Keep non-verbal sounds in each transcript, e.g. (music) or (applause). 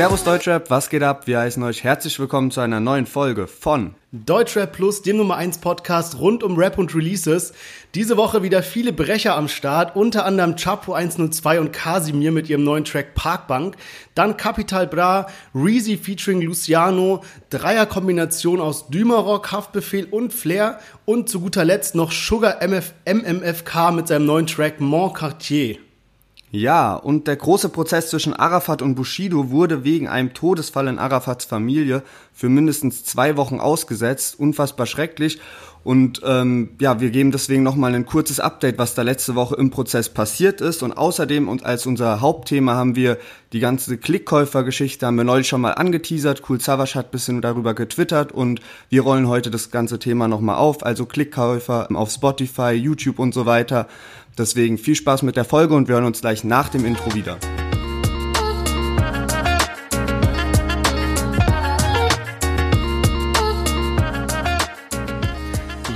Servus Deutschrap, was geht ab? Wir heißen euch herzlich willkommen zu einer neuen Folge von Deutschrap Plus, dem Nummer 1 Podcast rund um Rap und Releases. Diese Woche wieder viele Brecher am Start, unter anderem Chapo 102 und Casimir mit ihrem neuen Track Parkbank. Dann Capital Bra, Reezy featuring Luciano, Dreierkombination aus Dümerock, Haftbefehl und Flair und zu guter Letzt noch Sugar MF MMFK mit seinem neuen Track Mon Quartier. Ja, und der große Prozess zwischen Arafat und Bushido wurde wegen einem Todesfall in Arafats Familie für mindestens zwei Wochen ausgesetzt. Unfassbar schrecklich. Und ähm, ja, wir geben deswegen nochmal ein kurzes Update, was da letzte Woche im Prozess passiert ist. Und außerdem und als unser Hauptthema haben wir die ganze Klickkäufergeschichte, haben wir neulich schon mal angeteasert. Cool Savage hat bisschen darüber getwittert und wir rollen heute das ganze Thema nochmal auf. Also Klickkäufer auf Spotify, YouTube und so weiter. Deswegen viel Spaß mit der Folge und wir hören uns gleich nach dem Intro wieder.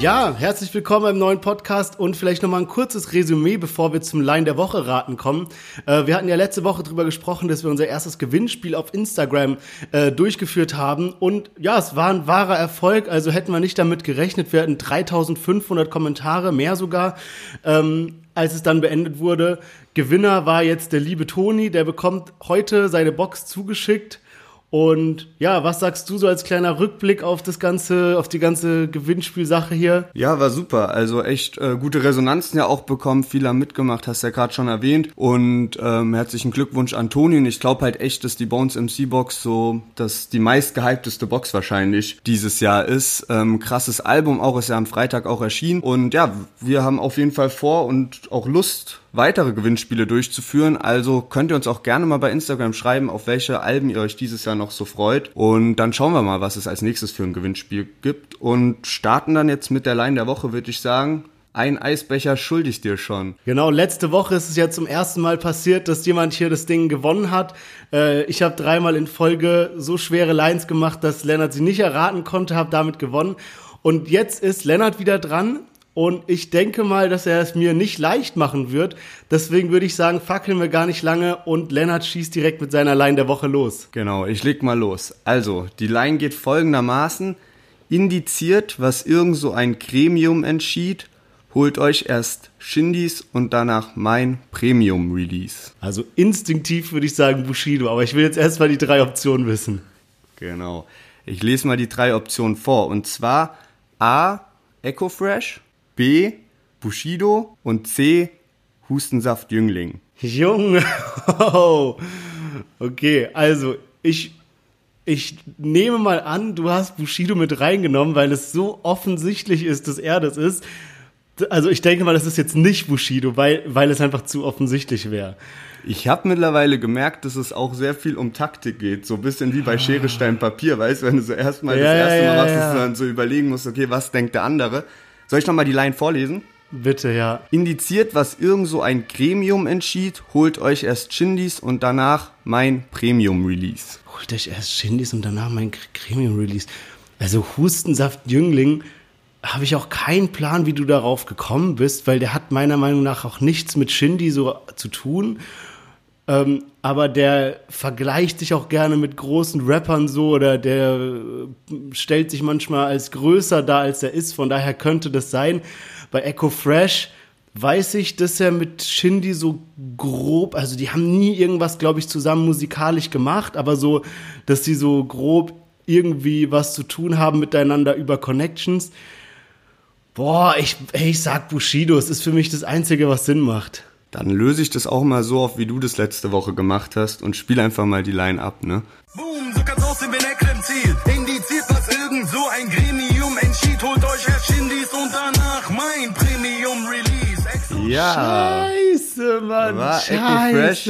Ja, herzlich willkommen im neuen Podcast und vielleicht nochmal ein kurzes Resümee, bevor wir zum Line der Woche raten kommen. Äh, wir hatten ja letzte Woche drüber gesprochen, dass wir unser erstes Gewinnspiel auf Instagram äh, durchgeführt haben und ja, es war ein wahrer Erfolg, also hätten wir nicht damit gerechnet. Wir hatten 3500 Kommentare, mehr sogar. Ähm, als es dann beendet wurde. Gewinner war jetzt der liebe Toni, der bekommt heute seine Box zugeschickt und ja, was sagst du so als kleiner Rückblick auf das ganze, auf die ganze Gewinnspielsache hier? Ja, war super. Also echt äh, gute Resonanzen ja auch bekommen. Viele haben mitgemacht, hast ja gerade schon erwähnt. Und ähm, herzlichen Glückwunsch an Toni. Und ich glaube halt echt, dass die Bones MC Box so dass die meist gehypteste Box wahrscheinlich dieses Jahr ist. Ähm, krasses Album auch, ist ja am Freitag auch erschienen. Und ja, wir haben auf jeden Fall vor und auch Lust, weitere Gewinnspiele durchzuführen. Also könnt ihr uns auch gerne mal bei Instagram schreiben, auf welche Alben ihr euch dieses Jahr noch so freut. Und dann schauen wir mal, was es als nächstes für ein Gewinnspiel gibt. Und starten dann jetzt mit der Line der Woche, würde ich sagen. Ein Eisbecher schulde ich dir schon. Genau, letzte Woche ist es ja zum ersten Mal passiert, dass jemand hier das Ding gewonnen hat. Äh, ich habe dreimal in Folge so schwere Lines gemacht, dass Lennart sie nicht erraten konnte, habe damit gewonnen. Und jetzt ist Lennart wieder dran und ich denke mal, dass er es mir nicht leicht machen wird. Deswegen würde ich sagen, fackeln wir gar nicht lange und Lennart schießt direkt mit seiner Line der Woche los. Genau, ich leg mal los. Also, die Line geht folgendermaßen. Indiziert, was irgend so ein Gremium entschied, holt euch erst Shindys und danach mein Premium Release. Also instinktiv würde ich sagen Bushido, aber ich will jetzt erstmal die drei Optionen wissen. Genau. Ich lese mal die drei Optionen vor. Und zwar A. Echo Fresh, B. Bushido und C. Hustensaft Jüngling. Junge, (laughs) okay, also ich, ich nehme mal an, du hast Bushido mit reingenommen, weil es so offensichtlich ist, dass er das ist. Also ich denke mal, das ist jetzt nicht Bushido, weil, weil es einfach zu offensichtlich wäre. Ich habe mittlerweile gemerkt, dass es auch sehr viel um Taktik geht. So ein bisschen wie bei Schere, Stein, Papier, weißt du, wenn du so erstmal ja, das erste Mal ja, machst, dass du dann so überlegen musst, okay, was denkt der andere? Soll ich nochmal die Line vorlesen? Bitte, ja. Indiziert, was irgend so ein Gremium entschied, holt euch erst Shindys und danach mein Premium-Release. Holt euch erst Shindys und danach mein Premium-Release. Also Hustensaft Jüngling habe ich auch keinen Plan, wie du darauf gekommen bist, weil der hat meiner Meinung nach auch nichts mit Shindy so zu tun. Ähm, aber der vergleicht sich auch gerne mit großen Rappern so oder der äh, stellt sich manchmal als größer dar, als er ist. Von daher könnte das sein. Bei Echo Fresh weiß ich, dass er mit Shindy so grob, also die haben nie irgendwas, glaube ich, zusammen musikalisch gemacht, aber so, dass die so grob irgendwie was zu tun haben miteinander über Connections. Boah, ich, ich sag Bushido, es ist für mich das Einzige, was Sinn macht dann löse ich das auch mal so auf, wie du das letzte Woche gemacht hast und spiele einfach mal die Line ab, ne? Boom, so kann's aussehen, wenn er Creme zielt. Indiziert, was irgend so ein Gremium entschied. Holt euch Herr Shindys und danach mein Premium Release. Ja. Scheiße, Mann. War Scheiße. Fresh.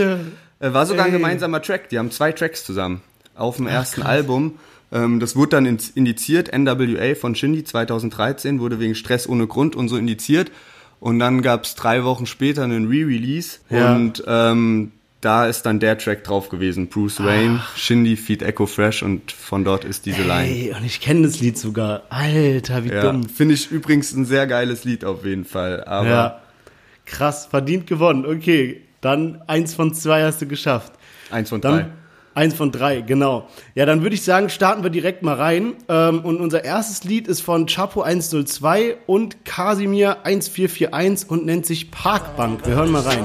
Äh, war sogar ein gemeinsamer Track. Die haben zwei Tracks zusammen auf dem Ach, ersten krass. Album. Ähm, das wurde dann indiziert. NWA von Shindy 2013 wurde wegen Stress ohne Grund und so indiziert. Und dann gab es drei Wochen später einen Re-Release ja. und ähm, da ist dann der Track drauf gewesen, Bruce Wayne, Ach. Shindy Feed Echo Fresh und von dort ist diese Line. Hey, und ich kenne das Lied sogar. Alter, wie ja, dumm. Finde ich übrigens ein sehr geiles Lied auf jeden Fall. Aber ja. Krass, verdient gewonnen. Okay, dann eins von zwei hast du geschafft. Eins von dann, drei. Eins von drei, genau. Ja, dann würde ich sagen, starten wir direkt mal rein. Ähm, und unser erstes Lied ist von Chapo 102 und Casimir 1441 und nennt sich Parkbank. Wir hören mal rein.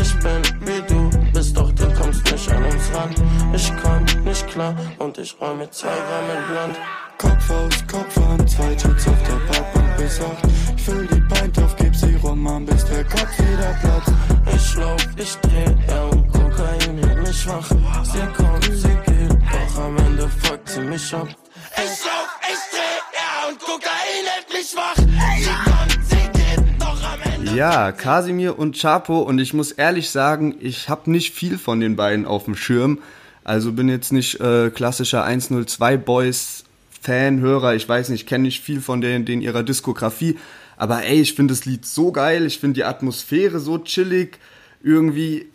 Ich bin wie du bist, doch du kommst nicht an uns ran. Ich komm nicht klar und ich räume zwei Gramm in Blunt. Kopf aus, Kopf an, zwei Jets auf der Parkbank bis füll die Pint auf, gib sie rum, an, bis der Kopf wieder platzt. Ich lauf, ich dreh, er und Kokain hält mich wach. Sie kommt, sie geht, doch am Ende fuckt sie mich ab. Ich lauf, ich dreh, er und Kokain hält mich wach. Sie kommt, sie geht, doch am Ende. Ja, Kasimir und Chapo und ich muss ehrlich sagen, ich habe nicht viel von den beiden auf dem Schirm. Also bin jetzt nicht äh, klassischer 102 Boys Fan, Hörer, ich weiß nicht, kenne nicht viel von denen, denen ihrer Diskografie, aber ey, ich finde das Lied so geil, ich finde die Atmosphäre so chillig, irgendwie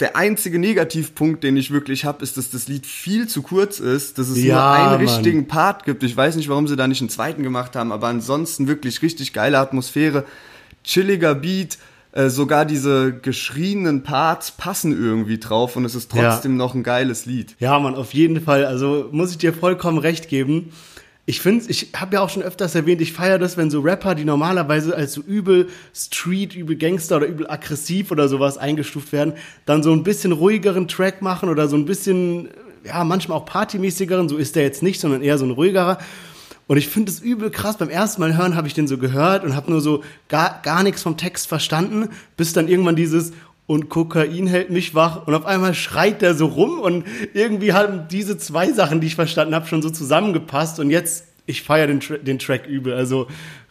der einzige Negativpunkt, den ich wirklich habe, ist, dass das Lied viel zu kurz ist, dass es ja, nur einen Mann. richtigen Part gibt. Ich weiß nicht, warum sie da nicht einen zweiten gemacht haben, aber ansonsten wirklich richtig geile Atmosphäre, chilliger Beat, äh, sogar diese geschrienen Parts passen irgendwie drauf und es ist trotzdem ja. noch ein geiles Lied. Ja, man, auf jeden Fall. Also muss ich dir vollkommen recht geben ich finde, ich habe ja auch schon öfters erwähnt, ich feiere das, wenn so Rapper, die normalerweise als so übel Street, übel Gangster oder übel aggressiv oder sowas eingestuft werden, dann so ein bisschen ruhigeren Track machen oder so ein bisschen, ja, manchmal auch partymäßigeren, so ist der jetzt nicht, sondern eher so ein ruhigerer. Und ich finde es übel krass. Beim ersten Mal hören habe ich den so gehört und habe nur so gar, gar nichts vom Text verstanden, bis dann irgendwann dieses und Kokain hält mich wach und auf einmal schreit der so rum und irgendwie haben diese zwei Sachen, die ich verstanden habe, schon so zusammengepasst und jetzt ich feiere den, Tra den Track übel, also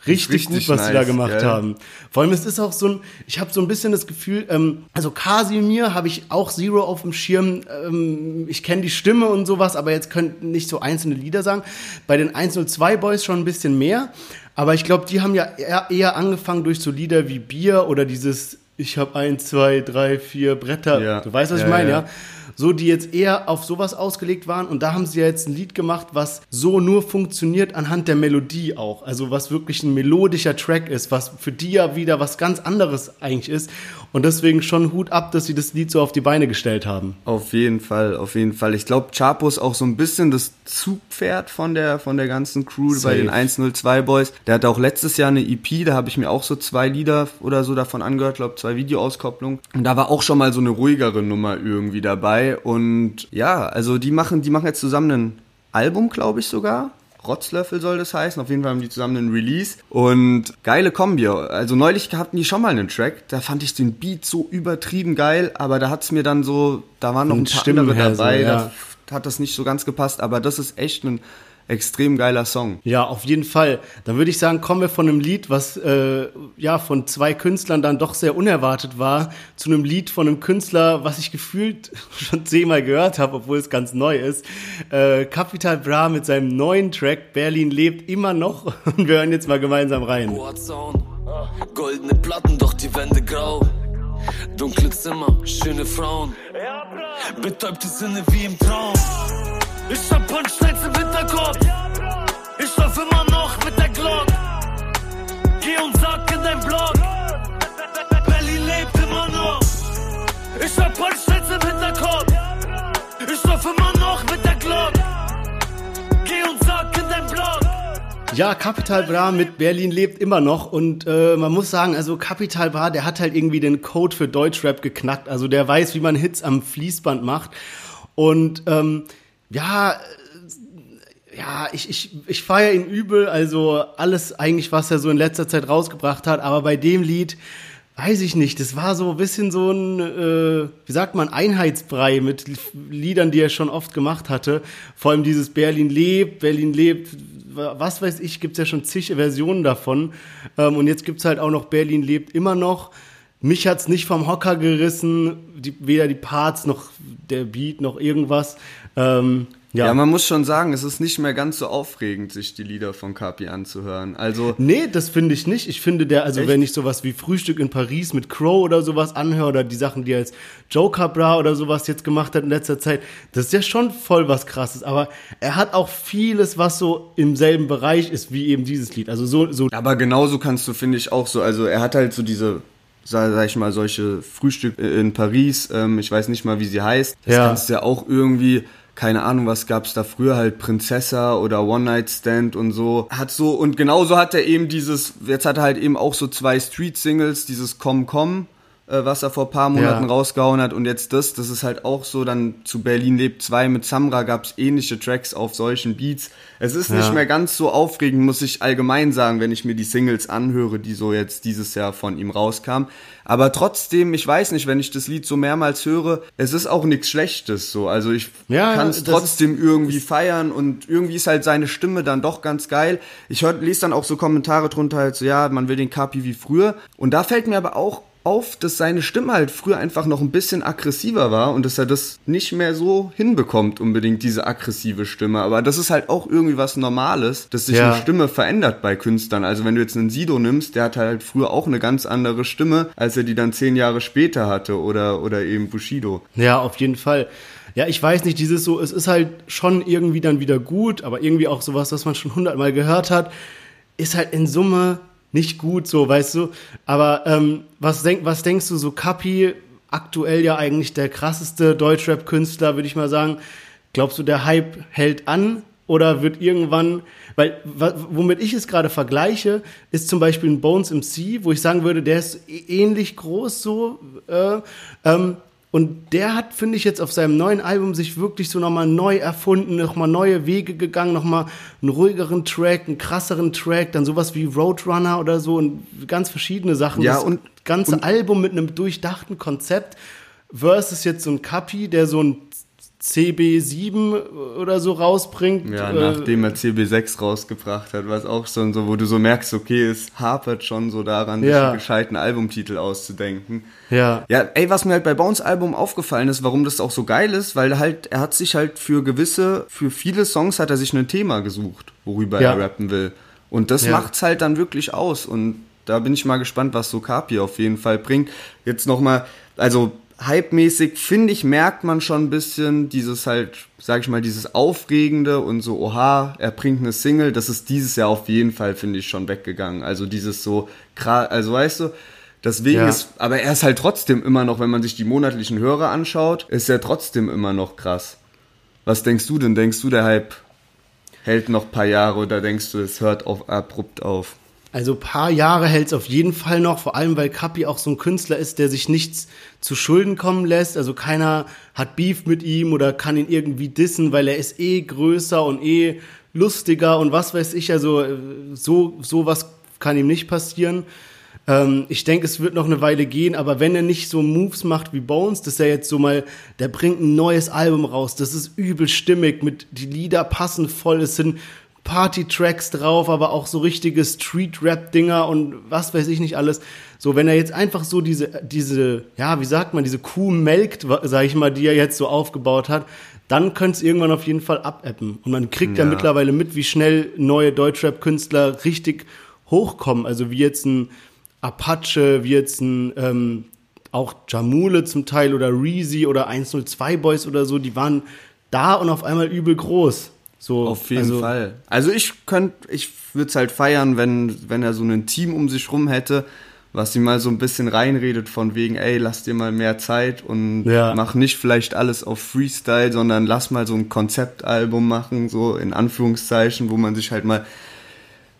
richtig, richtig gut, was nice, sie da gemacht yeah. haben. Vor allem es ist auch so ein, ich habe so ein bisschen das Gefühl, ähm, also Casimir habe ich auch Zero auf dem Schirm. Ähm, ich kenne die Stimme und sowas, aber jetzt können nicht so einzelne Lieder sagen. Bei den 102 Boys schon ein bisschen mehr, aber ich glaube, die haben ja eher, eher angefangen durch so Lieder wie Bier oder dieses ich habe ein, zwei, drei, vier Bretter. Ja. Du weißt, was ja, ich meine, ja. ja? So, die jetzt eher auf sowas ausgelegt waren. Und da haben sie ja jetzt ein Lied gemacht, was so nur funktioniert anhand der Melodie auch. Also was wirklich ein melodischer Track ist, was für die ja wieder was ganz anderes eigentlich ist. Und deswegen schon Hut ab, dass sie das Lied so auf die Beine gestellt haben. Auf jeden Fall, auf jeden Fall. Ich glaube, Chapo ist auch so ein bisschen das Zugpferd von der, von der ganzen Crew Safe. bei den 102 Boys. Der hatte auch letztes Jahr eine EP, da habe ich mir auch so zwei Lieder oder so davon angehört, glaube zwei Videoauskopplungen. Und da war auch schon mal so eine ruhigere Nummer irgendwie dabei. Und ja, also die machen, die machen jetzt zusammen ein Album, glaube ich sogar. Rotzlöffel soll das heißen. Auf jeden Fall haben die zusammen einen Release. Und geile Kombi. Also neulich hatten die schon mal einen Track. Da fand ich den Beat so übertrieben geil, aber da hat es mir dann so, da waren noch ein paar Stimmen andere dabei. So, ja. Da hat das nicht so ganz gepasst, aber das ist echt ein extrem geiler Song. Ja, auf jeden Fall. Dann würde ich sagen, kommen wir von einem Lied, was äh, ja von zwei Künstlern dann doch sehr unerwartet war, zu einem Lied von einem Künstler, was ich gefühlt (laughs) schon zehnmal gehört habe, obwohl es ganz neu ist. Äh, Capital Bra mit seinem neuen Track Berlin lebt immer noch (laughs) und wir hören jetzt mal gemeinsam rein. Goldene Platten, doch die Wände grau. Dunkle Zimmer, schöne Frauen. Betäubte Sinne wie im Traum. Ich hab Punchlines im Hinterkopf. Ich lauf immer noch mit der Glock. Geh und sag in dein Blog. Berlin lebt immer noch. Ich hab Punchlines im Hinterkopf. Ich lauf immer noch mit der Glock. Geh und sag in dein Blog. Ja, Capital Bra mit Berlin lebt immer noch und äh, man muss sagen, also Capital Bra, der hat halt irgendwie den Code für Deutschrap geknackt. Also der weiß, wie man Hits am Fließband macht und ähm, ja, äh, ja, ich, ich, ich feiere ihn übel, also alles eigentlich, was er so in letzter Zeit rausgebracht hat, aber bei dem Lied, weiß ich nicht, das war so ein bisschen so ein, äh, wie sagt man, Einheitsbrei mit Liedern, die er schon oft gemacht hatte. Vor allem dieses Berlin lebt, Berlin lebt, was weiß ich, gibt's ja schon zig Versionen davon. Ähm, und jetzt gibt's halt auch noch Berlin lebt immer noch. Mich hat's nicht vom Hocker gerissen, die, weder die Parts noch der Beat noch irgendwas. Ähm, ja. ja, man muss schon sagen, es ist nicht mehr ganz so aufregend, sich die Lieder von Kapi anzuhören. Also nee, das finde ich nicht. Ich finde der, also echt? wenn ich sowas wie Frühstück in Paris mit Crow oder sowas anhöre oder die Sachen, die er als Joker Bra oder sowas jetzt gemacht hat in letzter Zeit, das ist ja schon voll was Krasses. Aber er hat auch vieles, was so im selben Bereich ist wie eben dieses Lied. Also so, so. Aber genauso kannst du, finde ich, auch so. Also er hat halt so diese sag, sag ich mal, solche Frühstück in Paris, ähm, ich weiß nicht mal, wie sie heißt. Das Ja. kannst du ja auch irgendwie, keine Ahnung, was gab's da früher halt, Prinzessa oder One Night Stand und so. Hat so, und genauso hat er eben dieses, jetzt hat er halt eben auch so zwei Street-Singles, dieses Komm Komm, was er vor ein paar Monaten Ja. rausgehauen hat und jetzt das, das ist halt auch so, dann zu Berlin lebt 2 mit Samra gab's ähnliche Tracks auf solchen Beats. Es ist nicht Ja. mehr ganz so aufregend, muss ich allgemein sagen, wenn ich mir die Singles anhöre, die so jetzt dieses Jahr von ihm rauskamen. Aber trotzdem, ich weiß nicht, wenn ich das Lied so mehrmals höre, es ist auch nichts Schlechtes so. Also ich Ja, kann es trotzdem irgendwie feiern und irgendwie ist halt seine Stimme dann doch ganz geil. Ich hör, lese dann auch so Kommentare drunter halt so, ja, man will den Kapi wie früher. Und da fällt mir aber auch auf, dass seine Stimme halt früher einfach noch ein bisschen aggressiver war und dass er das nicht mehr so hinbekommt, unbedingt diese aggressive Stimme. Aber das ist halt auch irgendwie was Normales, dass sich Ja. eine Stimme verändert bei Künstlern. Also wenn du jetzt einen Sido nimmst, der hat halt früher auch eine ganz andere Stimme, als er die dann zehn Jahre später hatte oder, oder eben Bushido. Ja, auf jeden Fall. Ja, ich weiß nicht, dieses so, es ist halt schon irgendwie dann wieder gut, aber irgendwie auch sowas, was man schon hundertmal gehört hat, ist halt in Summe nicht gut, so, weißt du. Aber ähm, was, denk, was denkst du, so Kapi, aktuell ja eigentlich der krasseste Deutschrap-Künstler, würde ich mal sagen. Glaubst du, der Hype hält an oder wird irgendwann, weil womit ich es gerade vergleiche, ist zum Beispiel ein Bones MC, wo ich sagen würde, der ist ä- ähnlich groß so. Äh, ähm, und der hat, finde ich, jetzt auf seinem neuen Album sich wirklich so nochmal neu erfunden, nochmal neue Wege gegangen, nochmal einen ruhigeren Track, einen krasseren Track, dann sowas wie Roadrunner oder so und ganz verschiedene Sachen. Ja, das und- ganze und- Album mit einem durchdachten Konzept versus jetzt so ein Kapi, der so ein CB7 oder so rausbringt. Ja, Äh, nachdem er CB6 rausgebracht hat, was auch schon so, wo du so merkst, okay, es hapert schon so daran, sich Ja. einen gescheiten Albumtitel auszudenken. Ja. Ja, ey, was mir halt bei Bones Album aufgefallen ist, warum das auch so geil ist, weil er halt, er hat sich halt für gewisse, für viele Songs hat er sich ein Thema gesucht, worüber Ja. er rappen will. Und das Ja. macht's halt dann wirklich aus. Und da bin ich mal gespannt, was so Kapi auf jeden Fall bringt. Jetzt nochmal, also hype-mäßig, finde ich, merkt man schon ein bisschen dieses halt, sag ich mal, dieses Aufregende und so, oha, er bringt eine Single, das ist dieses Jahr auf jeden Fall, finde ich, schon weggegangen. Also dieses so, also weißt du, deswegen Ja. ist, aber er ist halt trotzdem immer noch, wenn man sich die monatlichen Hörer anschaut, ist er trotzdem immer noch krass. Was denkst du denn? Denkst du, der Hype hält noch ein paar Jahre oder denkst du, es hört auf, abrupt auf? Also paar Jahre hält es auf jeden Fall noch, vor allem weil Kapi auch so ein Künstler ist, der sich nichts zu Schulden kommen lässt. Also keiner hat Beef mit ihm oder kann ihn irgendwie dissen, weil er ist eh größer und eh lustiger und was weiß ich. Also äh, so sowas kann ihm nicht passieren. Ähm, ich denke, es wird noch eine Weile gehen, aber wenn er nicht so Moves macht wie Bones, dass er jetzt so mal, der bringt ein neues Album raus, das ist übel stimmig, mit die Lieder passen voll, es sind Party-Tracks drauf, aber auch so richtige Street-Rap-Dinger und was weiß ich nicht alles. So, wenn er jetzt einfach so diese, diese, ja, wie sagt man, diese Kuh melkt, sag ich mal, die er jetzt so aufgebaut hat, dann könnte es irgendwann auf jeden Fall abappen. Und man kriegt ja, Ja. mittlerweile mit, wie schnell neue Deutschrap-Künstler richtig hochkommen. Also wie jetzt ein Apache, wie jetzt ein ähm, auch Jamule zum Teil oder Reezy oder 102 Boys oder so, die waren da und auf einmal übel groß. So, Auf jeden also, Fall. Also ich könnte, ich würde es halt feiern, wenn, wenn er so ein Team um sich rum hätte, was ihm mal so ein bisschen reinredet von wegen, ey, lass dir mal mehr Zeit und Ja. mach nicht vielleicht alles auf Freestyle, sondern lass mal so ein Konzeptalbum machen, so in Anführungszeichen, wo man sich halt mal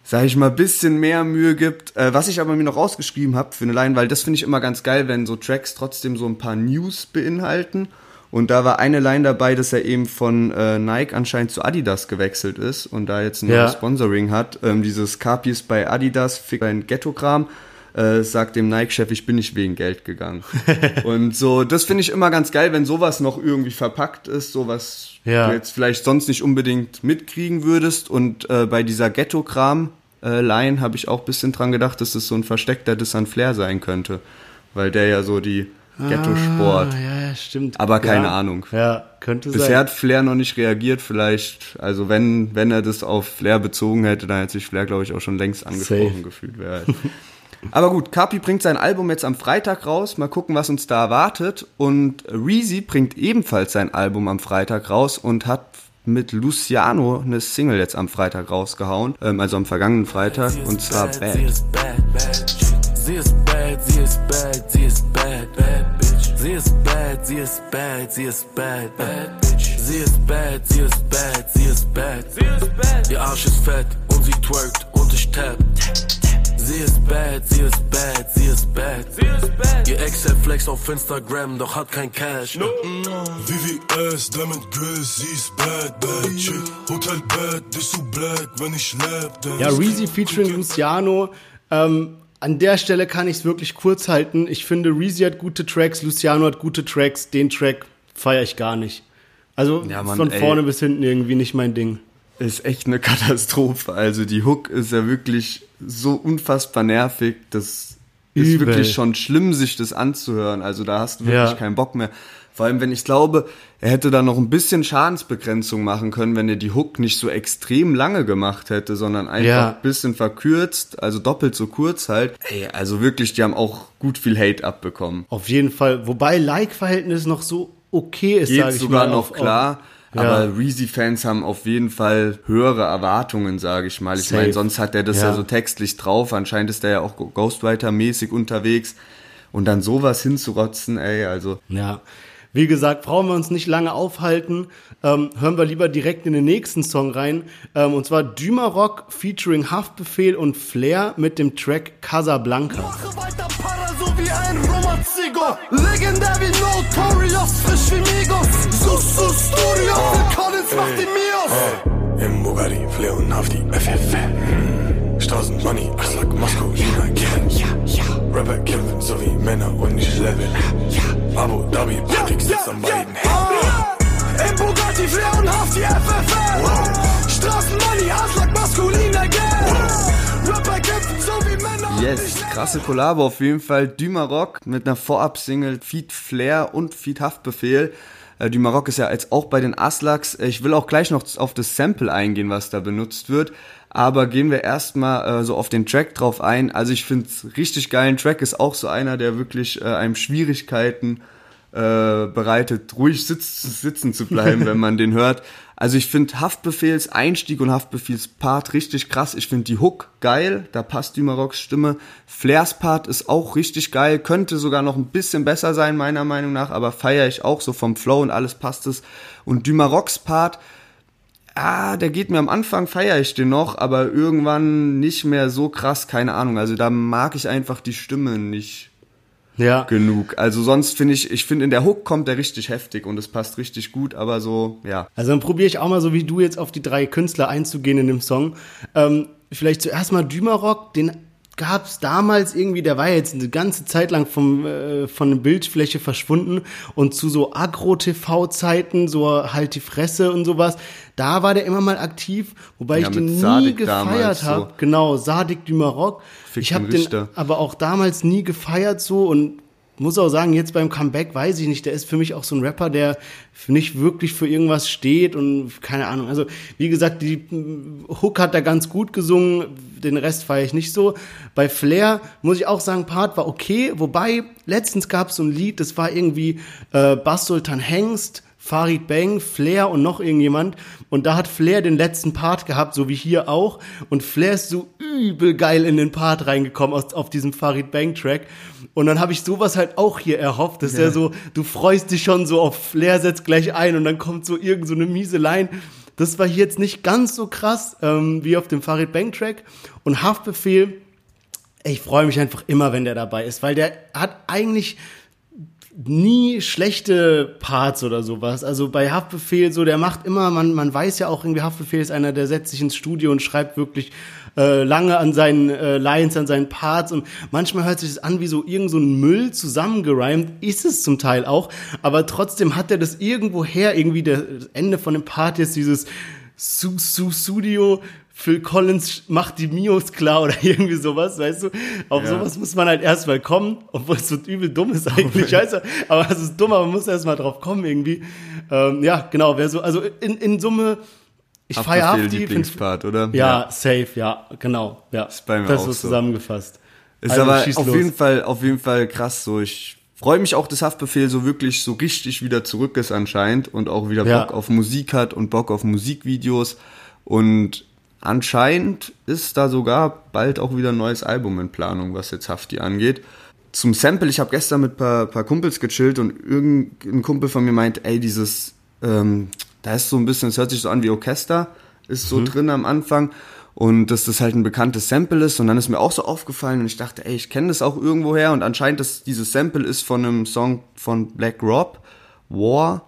sag ich mal, bisschen mehr Mühe gibt. Äh, was ich aber mir noch rausgeschrieben habe für eine Line, weil das finde ich immer ganz geil, wenn so Tracks trotzdem so ein paar News beinhalten. Und da war eine Line dabei, dass er eben von äh, Nike anscheinend zu Adidas gewechselt ist und da jetzt ein Ja. neues Sponsoring hat. Ähm, dieses ist bei Adidas, fick ein Ghetto-Kram. Äh, sagt dem Nike-Chef, ich bin nicht wegen Geld gegangen. (laughs) und so, das finde ich immer ganz geil, wenn sowas noch irgendwie verpackt ist, sowas Ja. du jetzt vielleicht sonst nicht unbedingt mitkriegen würdest. Und äh, bei dieser Ghetto-Kram-Line habe ich auch ein bisschen dran gedacht, dass das so ein versteckter Diss an Flair sein könnte. Weil der ja so die Ghetto-Sport. Ah, ja, ja, stimmt. Aber keine ja. Ahnung. Ja, könnte Bisher sein. hat Flair noch nicht reagiert, vielleicht, also wenn, wenn er das auf Flair bezogen hätte, dann hätte sich Flair, glaube ich, auch schon längst angesprochen Safe. gefühlt. Wer halt. Aber gut, Kapi bringt sein Album jetzt am Freitag raus. Mal gucken, was uns da erwartet. Und Reezy bringt ebenfalls sein Album am Freitag raus und hat mit Luciano eine Single jetzt am Freitag rausgehauen. Ähm, also am vergangenen Freitag. Und zwar Bad. Sie ist bad, sie ist bad, sie ist bad, bad bitch. Sie ist bad, sie ist bad, sie ist bad, bad bitch. Sie ist bad, sie ist bad, sie ist bad. Sie ist bad. Ihr Arsch ist fett und sie twerkt und ich tap. Sie ist bad, sie ist bad, sie ist bad. Sie ist bad. Ihr Ex flex auf Instagram, doch hat kein Cash. No. VVS, Diamond Grills, sie ist bad, bad chick. Hotel Bad, dich so black, wenn ich lab, dance. Ja, Reezy featuring Luciano. Ähm, an der Stelle kann ich es wirklich kurz halten. Ich finde, Reezy hat gute Tracks, Luciano hat gute Tracks. Den Track feiere ich gar nicht. Also Ja, Mann, von ey. vorne bis hinten irgendwie nicht mein Ding. Ist echt eine (laughs) Katastrophe. Also die Hook ist ja wirklich so unfassbar nervig. Das ist Übel. wirklich schon schlimm, sich das anzuhören. Also da hast du wirklich Ja. keinen Bock mehr. Vor allem, wenn ich glaube, er hätte da noch ein bisschen Schadensbegrenzung machen können, wenn er die Hook nicht so extrem lange gemacht hätte, sondern einfach Ja. ein bisschen verkürzt, also doppelt so kurz halt. Ey, also wirklich, die haben auch gut viel Hate abbekommen. Auf jeden Fall. Wobei Like-Verhältnis noch so okay ist, sage ich sogar mal. noch auf- klar. Ja. Aber Reezy-Fans haben auf jeden Fall höhere Erwartungen, sage ich mal. Ich meine, sonst hat er das ja. Ja. so textlich drauf. Anscheinend ist er ja auch Ghostwriter-mäßig unterwegs. Und dann sowas hinzurotzen, ey, also. Ja. Wie gesagt, brauchen wir uns nicht lange aufhalten. Ähm, hören wir lieber direkt in den nächsten Song rein. Ähm, und zwar Dümerock featuring Haftbefehl und Flair mit dem Track Casablanca. Mache weiter Para so wie ein Romazigo. Legendär wie Notorious, frisch wie Migos. Susu Studio, Phil Collins macht die Mios. Im Bugatti, Flair und Hafti, FF. Straßen Money, Aslak, Maskulina, Kevin. Rapper Kevin, so wie Männer und nicht Level. Abu Dhabi, Patrick sitzt an beiden Ah, Im Bugatti, Flair und Hafti, FFL. Straßenmoney, Aslak, maskuliner Gang. Rapper kämpfen so wie Männer. und Yes, krasse Kollabo auf jeden Fall. Dümerock mit einer Vorab-Single, Feed Flair und Feed Haftbefehl. Äh, Dümerock ist ja jetzt auch bei den Aslaks. Äh, Ich will auch gleich noch auf das Sample eingehen, was da benutzt wird. Aber gehen wir erstmal äh, so auf den Track drauf ein. Also ich finde es richtig geilen Track, ist auch so einer, der wirklich äh, einem Schwierigkeiten äh, bereitet, ruhig sitz, sitzen zu bleiben, (laughs) wenn man den hört. Also ich finde Haftbefehls Einstieg und Haftbefehls Part richtig krass. Ich finde die Hook geil, da passt Dümerocks Stimme. Flairs Part ist auch richtig geil, könnte sogar noch ein bisschen besser sein, meiner Meinung nach, aber feiere ich auch so vom Flow und alles passt es. Und Dümerocks Part, ah, der geht mir am Anfang, feiere ich den noch, aber irgendwann nicht mehr so krass, keine Ahnung. Also da mag ich einfach die Stimme nicht Ja. genug. Also sonst finde ich, ich finde in der Hook kommt der richtig heftig und es passt richtig gut, aber so, ja. Also dann probiere ich auch mal so wie du jetzt auf die drei Künstler einzugehen in dem Song. Ähm, vielleicht zuerst mal Dümerock, den gab es damals irgendwie, der war jetzt eine ganze Zeit lang vom, äh, von der Bildfläche verschwunden und zu so Agro-TV-Zeiten, so halt die Fresse und sowas, da war der immer mal aktiv, wobei Ja, ich den nie Sadik gefeiert damals so. habe. Genau, Sadik Dümerock. Fick Ich habe den aber auch damals nie gefeiert so und muss auch sagen, jetzt beim Comeback weiß ich nicht, der ist für mich auch so ein Rapper, der nicht wirklich für irgendwas steht und keine Ahnung. Also, wie gesagt, die mm, Hook hat er ganz gut gesungen, den Rest feiere ich nicht so. Bei Flair muss ich auch sagen, Part war okay, wobei letztens gab es so ein Lied, das war irgendwie äh, Bass Sultan Hengst, Farid Bang, Flair und noch irgendjemand. Und da hat Flair den letzten Part gehabt, so wie hier auch. Und Flair ist so übel geil in den Part reingekommen aus, auf diesem Farid Bang Track. Und dann habe ich sowas halt auch hier erhofft, dass er so, du freust dich schon so auf Flair, setzt gleich ein und dann kommt so irgend so eine miese Line. Das war hier jetzt nicht ganz so krass ähm, wie auf dem Farid Bang Track. Und Haftbefehl, ich freue mich einfach immer, wenn der dabei ist, weil der hat eigentlich nie schlechte Parts oder sowas. Also bei Haftbefehl so, der macht immer, man, man weiß ja auch irgendwie, Haftbefehl ist einer, der setzt sich ins Studio und schreibt wirklich äh, lange an seinen äh, Lines, an seinen Parts und manchmal hört sich das an wie so irgend so ein Müll zusammengerimt, ist es zum Teil auch, aber trotzdem hat er das irgendwo her, irgendwie der, das Ende von dem Part jetzt dieses Su Su Studio Phil Collins macht die Mios klar oder (laughs) irgendwie sowas, weißt du? Auf Ja. sowas muss man halt erstmal kommen, obwohl es so übel dumm ist eigentlich, (laughs) du? Aber es ist dumm, aber man muss erstmal drauf kommen irgendwie. Ähm, ja, genau, wer so, also in, in Summe, ich feiere Hafti, Lieblingspart, oder? ja, safe, ja, genau, ja. Ist bei mir das auch so so. zusammengefasst. Ist Also, aber auf los. jeden Fall, auf jeden Fall krass so. Ich freue mich auch, dass Haftbefehl so wirklich so richtig wieder zurück ist anscheinend und auch wieder Ja. Bock auf Musik hat und Bock auf Musikvideos und anscheinend ist da sogar bald auch wieder ein neues Album in Planung, was jetzt Hafti angeht. Zum Sample, ich habe gestern mit ein paar, paar Kumpels gechillt und irgendein Kumpel von mir meint, ey, dieses, ähm, da ist so ein bisschen, es hört sich so an wie Orchester, ist so drin am Anfang. Und dass das halt ein bekanntes Sample ist. Und dann ist mir auch so aufgefallen und ich dachte, ey, ich kenne das auch irgendwoher. Und anscheinend dass dieses Sample ist von einem Song von Black Rob, War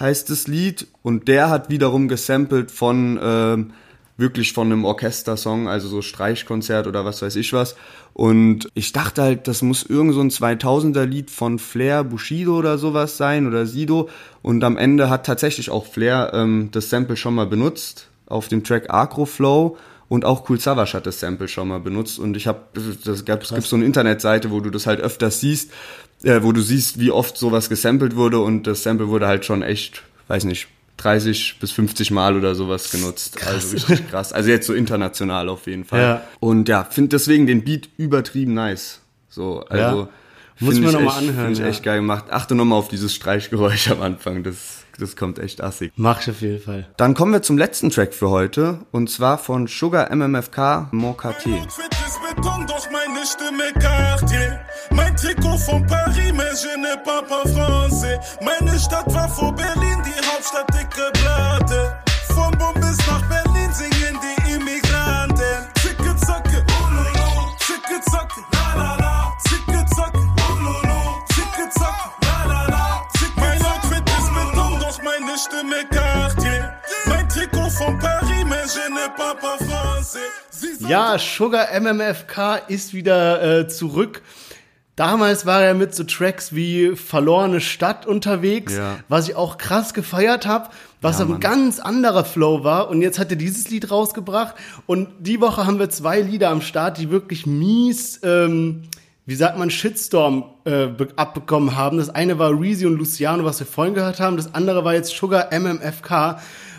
heißt das Lied. Und der hat wiederum gesampelt von ähm, wirklich von einem Orchestersong, also so Streichkonzert oder was weiß ich was. Und ich dachte halt, das muss irgend so ein 2000er Lied von Flair, Bushido oder sowas sein oder Sido. Und am Ende hat tatsächlich auch Flair ähm, das Sample schon mal benutzt auf dem Track Agro Flow. Und auch Cool Savage hat das Sample schon mal benutzt. Und ich habe, das gab, es gibt so eine Internetseite, wo du das halt öfters siehst, äh, wo du siehst, wie oft sowas gesampelt wurde. Und das Sample wurde halt schon echt, weiß nicht, 30 bis 50 Mal oder sowas genutzt. Krass. Also richtig krass. Also jetzt so international auf jeden Fall. Ja. Und ja, finde deswegen den Beat übertrieben nice. So, also Ja. Muss man ich noch mal echt- anhören, Find ich ja. echt geil gemacht. Achte nochmal auf dieses Streichgeräusch (laughs) am Anfang. Das, das kommt echt assig. Mach ich auf jeden Fall. Dann kommen wir zum letzten Track für heute. Und zwar von Sugar MMFK Mon KT. Outfit ist Beton, doch meine Stimme Cartier. Mein Trikot von Paris, mais je ne parle pas français. Meine Stadt war vor Berlin, die Hauptstadt dicke Platte. Von Bonn bis nach Berlin singen die Immigranten. Zicke Zacke, ululu. Zicke Zacke, la la la. Zicke Zacke, ululu. Zicke Zacke, la la la. Zicke mein Outfit ist Beton, doch meine Stimme Cartier. Mein Trikot von Paris, mais je ne parle pas français. Ja, Sugar MMFK ist wieder äh, zurück. Damals war er mit so Tracks wie Verlorene Stadt unterwegs, Ja. was ich auch krass gefeiert habe, was Ja, ein ganz anderer Flow war. Und jetzt hat er dieses Lied rausgebracht. Und die Woche haben wir zwei Lieder am Start, die wirklich mies, ähm, wie sagt man, Shitstorm äh, be- abbekommen haben. Das eine war Reezy und Luciano, was wir vorhin gehört haben. Das andere war jetzt Sugar MMFK,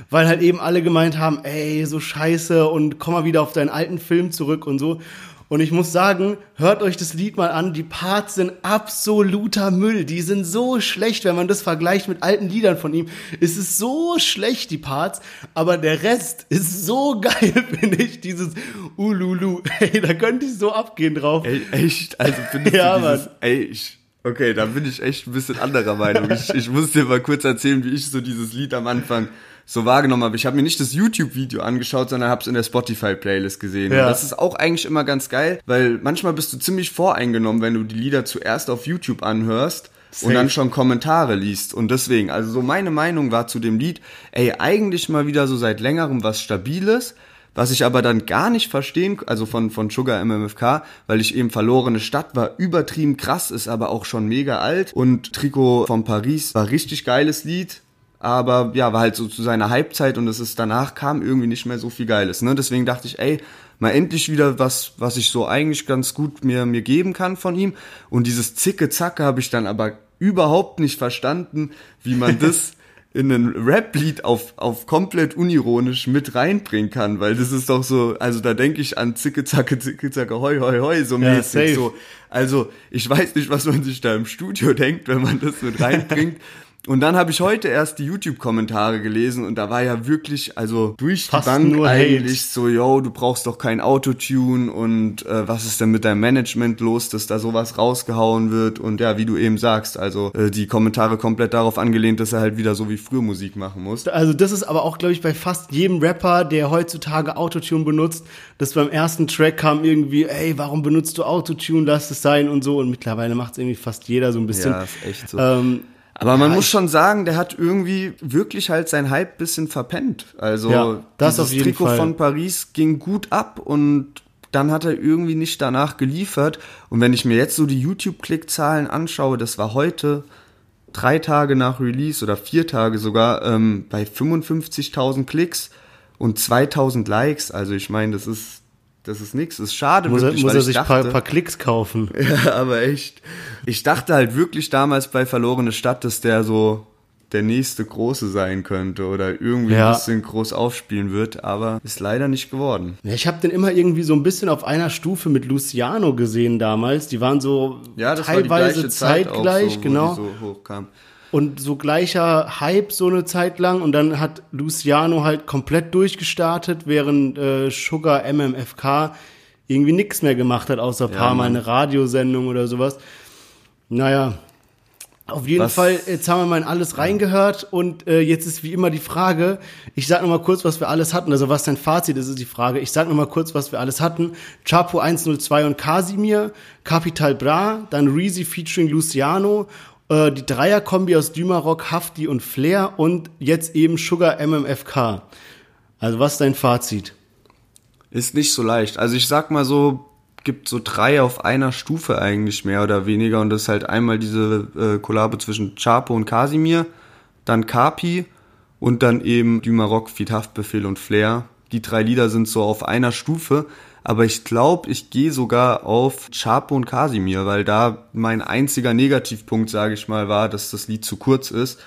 weil halt eben alle gemeint haben, ey, so scheiße und komm mal wieder auf deinen alten Film zurück und so. Und ich muss sagen, hört euch das Lied mal an. Die Parts sind absoluter Müll. Die sind so schlecht, wenn man das vergleicht mit alten Liedern von ihm. Es ist so schlecht, die Parts. Aber der Rest ist so (laughs) geil, finde ich. Dieses Ululu. Ey, da könnte ich so abgehen drauf. Ey, echt? Also findest Ja, du dieses, Mann. ey, ich, okay, da bin ich echt ein bisschen anderer Meinung. Ich, ich muss dir mal kurz erzählen, wie ich so dieses Lied am Anfang so wahrgenommen habe. Ich habe mir nicht das YouTube-Video angeschaut, sondern habe es in der Spotify-Playlist gesehen. Ja. Und das ist auch eigentlich immer ganz geil, weil manchmal bist du ziemlich voreingenommen, wenn du die Lieder zuerst auf YouTube anhörst. Und Safe. dann schon Kommentare liest. Und deswegen, also so meine Meinung war zu dem Lied, ey, eigentlich mal wieder so seit längerem was Stabiles, was ich aber dann gar nicht verstehen, also von, von Sugar MMFK, weil ich eben verlorene Stadt war, übertrieben krass, ist aber auch schon mega alt. Und Trikot von Paris war richtig geiles Lied. Aber ja, war halt so zu seiner Halbzeit und es ist danach kam irgendwie nicht mehr so viel Geiles. Ne? Deswegen dachte ich, ey, mal endlich wieder was, was ich so eigentlich ganz gut mir, mir geben kann von ihm. Und dieses Zicke-Zacke habe ich dann aber überhaupt nicht verstanden, wie man das (laughs) in ein Rap-Lied auf, auf komplett unironisch mit reinbringen kann, weil das ist doch so, also da denke ich an Zicke, Zacke, Zicke, Zacke, hoi, hoi, hoi, so Ja, mäßig, safe. so. Also, ich weiß nicht, was man sich da im Studio denkt, wenn man das mit (laughs) reinbringt. Und dann habe ich heute erst die YouTube-Kommentare gelesen und da war ja wirklich, also durch Fast die Bank nur Hate. eigentlich so, yo, du brauchst doch kein Autotune und äh, was ist denn mit deinem Management los, dass da sowas rausgehauen wird und ja, wie du eben sagst, also äh, die Kommentare komplett darauf angelehnt, dass er halt wieder so wie früher Musik machen muss. Also das ist aber auch, glaube ich, bei fast jedem Rapper, der heutzutage Autotune benutzt, dass beim ersten Track kam irgendwie, ey, warum benutzt du Autotune, lass es sein und so. Und mittlerweile macht es irgendwie fast jeder so ein bisschen. Ja, ist echt so. Ähm, Aber man ja, muss schon sagen, der hat irgendwie wirklich halt sein Hype bisschen verpennt. Also Ja, das dieses Trikot Fall. von Paris ging gut ab und dann hat er irgendwie nicht danach geliefert. Und wenn ich mir jetzt so die YouTube-Klickzahlen anschaue, das war heute drei Tage nach Release oder vier Tage sogar ähm, bei 55.000 Klicks und 2.000 Likes. Also ich meine, das ist das ist nix. Das ist schade muss er, wirklich, muss weil er ich sich ein paar, paar Klicks kaufen. (laughs) ja, aber echt. Ich dachte halt wirklich damals bei Verlorene Stadt, dass der so der nächste Große sein könnte oder irgendwie Ja. ein bisschen groß aufspielen wird, aber ist leider nicht geworden. Ja, ich habe den immer irgendwie so ein bisschen auf einer Stufe mit Luciano gesehen damals. Die waren so Ja, das war die teilweise gleiche Zeit zeitgleich, auch so, wo genau. Und so gleicher Hype so eine Zeit lang und dann hat Luciano halt komplett durchgestartet, während äh, Sugar MMFK irgendwie nichts mehr gemacht hat, außer ein paar Mal eine Radiosendung oder sowas. Naja, auf jeden Was- Fall, jetzt haben wir mal in alles reingehört und äh, jetzt ist wie immer die Frage, ich sag noch mal kurz, was wir alles hatten, also was dein Fazit ist, ist die Frage. Ich sag noch mal kurz, was wir alles hatten. Chapo 102 und Casimir, Capital Bra, dann Reezy featuring Luciano, äh, die Dreierkombi aus Dümarock, Hafti und Flair und jetzt eben Sugar MMFK. Also was ist dein Fazit? Ist nicht so leicht. Also ich sag mal so, gibt so drei auf einer Stufe eigentlich mehr oder weniger und das ist halt einmal diese äh, Kollabo zwischen Chapo und Casimir, dann Kapi und dann eben Dümarock, Feed Haftbefehl und Flair. Die drei Lieder sind so auf einer Stufe, aber ich glaube, ich gehe sogar auf Chapo und Casimir, weil da mein einziger Negativpunkt, sage ich mal, war, dass das Lied zu kurz ist.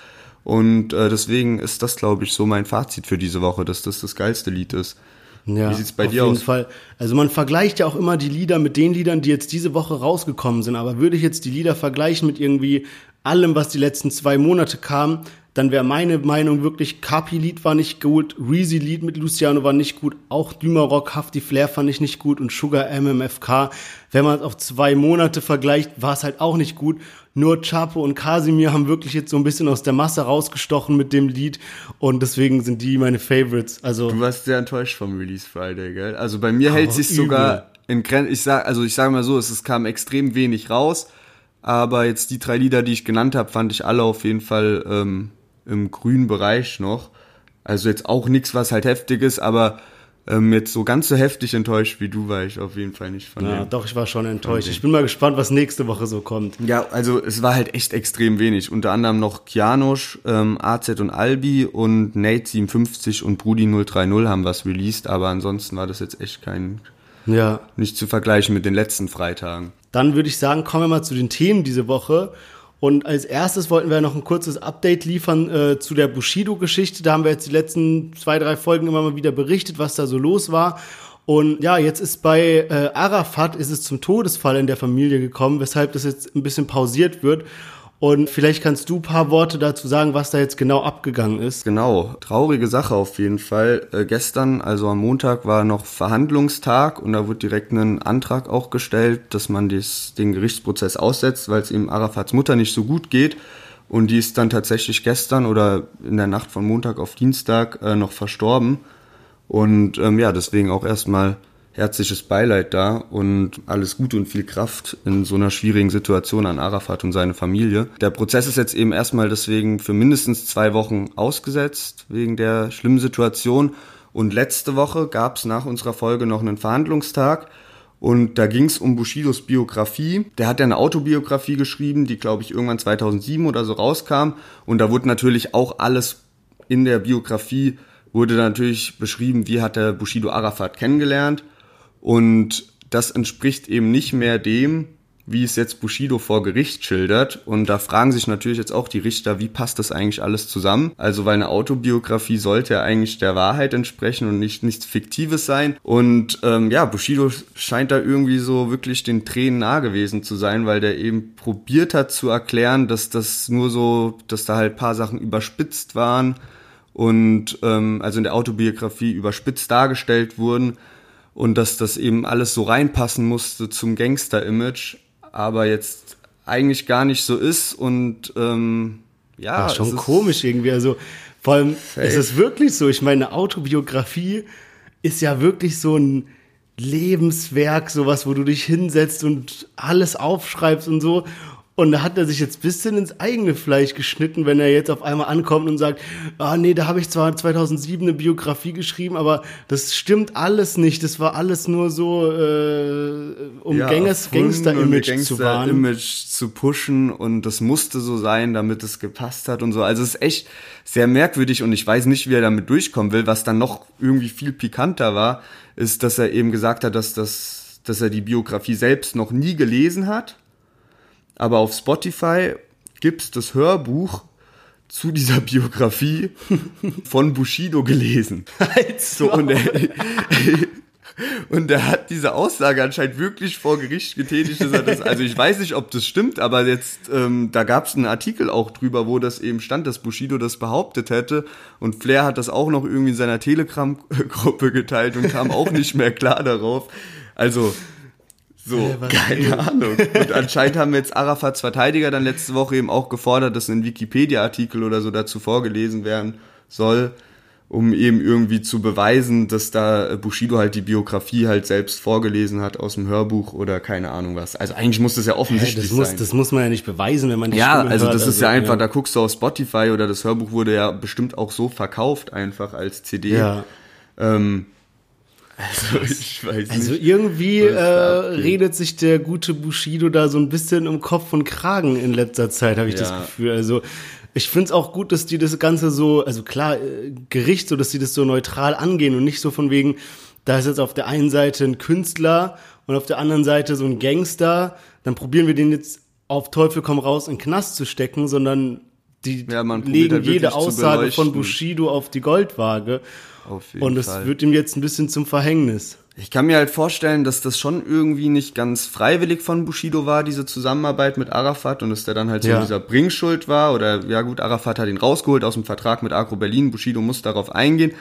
Und äh, deswegen ist das, glaube ich, so mein Fazit für diese Woche, dass das das geilste Lied ist. Ja, Wie sieht's bei auf dir jeden aus? Fall. Also man vergleicht ja auch immer die Lieder mit den Liedern, die jetzt diese Woche rausgekommen sind. Aber würde ich jetzt die Lieder vergleichen mit irgendwie allem, was die letzten zwei Monate kam, dann wäre meine Meinung wirklich, Capi-Lied war nicht gut, Reezy-Lied mit Luciano war nicht gut, auch Dümarock, Hafti Flair fand ich nicht gut und Sugar MMFK. Wenn man es auf zwei Monate vergleicht, war es halt auch nicht gut. Nur Chapo und Casimir haben wirklich jetzt so ein bisschen aus der Masse rausgestochen mit dem Lied und deswegen sind die meine Favorites. Also Du warst sehr enttäuscht vom Release Friday, gell? Also bei mir hält sich sogar in Grenzen. Ich sag, also ich sage mal so, es, es kam extrem wenig raus, aber jetzt die drei Lieder, die ich genannt habe, fand ich alle auf jeden Fall ähm, im grünen Bereich noch. Also jetzt auch nichts, was halt heftig ist, aber ähm, jetzt so ganz so heftig enttäuscht wie du war ich auf jeden Fall nicht von Ja, dem. doch, ich war schon enttäuscht. Ich bin mal gespannt, was nächste Woche so kommt. Ja, also es war halt echt extrem wenig. Unter anderem noch Kianosch, ähm, AZ und Albi und Nate 57 und Brudi 030 haben was released, aber ansonsten war das jetzt echt kein, Ja. nicht zu vergleichen mit den letzten Freitagen. Dann würde ich sagen, kommen wir mal zu den Themen diese Woche. Und als erstes wollten wir noch ein kurzes Update liefern äh, zu der Bushido-Geschichte. Da haben wir jetzt die letzten zwei, drei Folgen immer mal wieder berichtet, was da so los war. Und ja, jetzt ist bei äh, Arafat ist es zum Todesfall in der Familie gekommen, weshalb das jetzt ein bisschen pausiert wird. Und vielleicht kannst du ein paar Worte dazu sagen, was da jetzt genau abgegangen ist. Genau, traurige Sache auf jeden Fall. Äh, gestern, also am Montag, war noch Verhandlungstag und da wurde direkt ein Antrag auch gestellt, dass man dies, den Gerichtsprozess aussetzt, weil es eben Arafats Mutter nicht so gut geht. Und die ist dann tatsächlich gestern oder in der Nacht von Montag auf Dienstag äh, noch verstorben. Und ähm, ja, deswegen auch erstmal herzliches Beileid da und alles Gute und viel Kraft in so einer schwierigen Situation an Arafat und seine Familie. Der Prozess ist jetzt eben erstmal deswegen für mindestens zwei Wochen ausgesetzt, wegen der schlimmen Situation. Und letzte Woche gab es nach unserer Folge noch einen Verhandlungstag. Und da ging es um Bushidos Biografie. Der hat ja eine Autobiografie geschrieben, die, glaube ich, irgendwann 2007 oder so rauskam. Und da wurde natürlich auch alles in der Biografie, wurde natürlich beschrieben, wie hat der Bushido Arafat kennengelernt. Und das entspricht eben nicht mehr dem, wie es jetzt Bushido vor Gericht schildert. Und da fragen sich natürlich jetzt auch die Richter, wie passt das eigentlich alles zusammen? Also, weil eine Autobiografie sollte ja eigentlich der Wahrheit entsprechen und nicht nichts Fiktives sein. Und ähm, ja, Bushido scheint da irgendwie so wirklich den Tränen nah gewesen zu sein, weil der eben probiert hat zu erklären, dass das nur so, dass da halt paar Sachen überspitzt waren und ähm, also in der Autobiografie überspitzt dargestellt wurden und dass das eben alles so reinpassen musste zum Gangster-Image, aber jetzt eigentlich gar nicht so ist und ähm, ja, Ja, schon es ist- komisch irgendwie. Also vor allem, es ist wirklich so. Ich meine, eine Autobiografie ist ja wirklich so ein Lebenswerk, sowas, wo du dich hinsetzt und alles aufschreibst und so. Und da hat er sich jetzt ein bisschen ins eigene Fleisch geschnitten, wenn er jetzt auf einmal ankommt und sagt, ah nee, da habe ich zwar 2007 eine Biografie geschrieben, aber das stimmt alles nicht. Das war alles nur so, äh, um ja, Gangster-Image eine zu wahren. Gangster-Image zu pushen und das musste so sein, damit es gepasst hat und so. Also es ist echt sehr merkwürdig und ich weiß nicht, wie er damit durchkommen will. Was dann noch irgendwie viel pikanter war, ist, dass er eben gesagt hat, dass das, dass er die Biografie selbst noch nie gelesen hat. Aber auf Spotify gibt's das Hörbuch zu dieser Biografie von Bushido gelesen. So, und er, (laughs) Und er hat diese Aussage anscheinend wirklich vor Gericht getätigt. Das, also ich weiß nicht, ob das stimmt, aber jetzt, ähm, da gab es einen Artikel auch drüber, wo das eben stand, dass Bushido das behauptet hätte. Und Flair hat das auch noch irgendwie in seiner Telegram-Gruppe geteilt und kam auch nicht mehr klar darauf. Also, so, Äh, keine Ahnung. Und anscheinend haben jetzt Arafats Verteidiger dann letzte Woche eben auch gefordert, dass ein Wikipedia-Artikel oder so dazu vorgelesen werden soll, um eben irgendwie zu beweisen, dass da äh, Bushido halt die Biografie halt selbst vorgelesen hat aus dem Hörbuch oder keine Ahnung was. Also eigentlich muss das ja offensichtlich das, muss, sein. das muss man ja nicht beweisen, wenn man die ja, Stimme also hört. das ist ja einfach, da guckst du auf Spotify oder das Hörbuch wurde ja bestimmt auch so verkauft einfach als CD. Ja. Ähm, also ich weiß Also nicht. irgendwie was äh, redet sich der gute Bushido da so ein bisschen im Kopf und Kragen in letzter Zeit, habe ich das Ja. Gefühl. Also ich finde es auch gut, dass die das Ganze so, also klar, äh, Gericht, so dass die das so neutral angehen und nicht so von wegen, da ist jetzt auf der einen Seite ein Künstler und auf der anderen Seite so ein Gangster, dann probieren wir den jetzt auf Teufel komm raus in den Knast zu stecken, sondern die Ja, legen halt jede Aussage von. Bushido auf die Goldwaage. Auf jeden Und es Fall. wird ihm jetzt ein bisschen zum Verhängnis. Ich kann mir halt vorstellen, dass das schon irgendwie nicht ganz freiwillig von Bushido war, diese Zusammenarbeit mit Arafat und dass der dann halt so Ja. dieser Bringschuld war oder ja gut, Arafat hat ihn rausgeholt aus dem Vertrag mit Agro Berlin, Bushido muss darauf eingehen.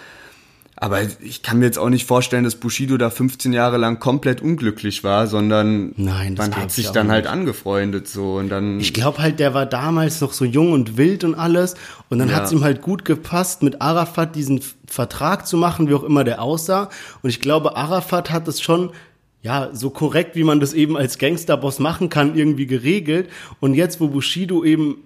Aber ich kann mir jetzt auch nicht vorstellen, dass Bushido da 15 Jahre lang komplett unglücklich war, sondern Nein, man hat ich sich dann halt nicht. angefreundet so und dann Ich glaube halt, der war damals noch so jung und wild und alles. Und dann Ja. hat's ihm halt gut gepasst, mit Arafat diesen Vertrag zu machen, wie auch immer der aussah. Und ich glaube, Arafat hat es schon, ja, so korrekt, wie man das eben als Gangsterboss machen kann, irgendwie geregelt. Und jetzt, wo Bushido eben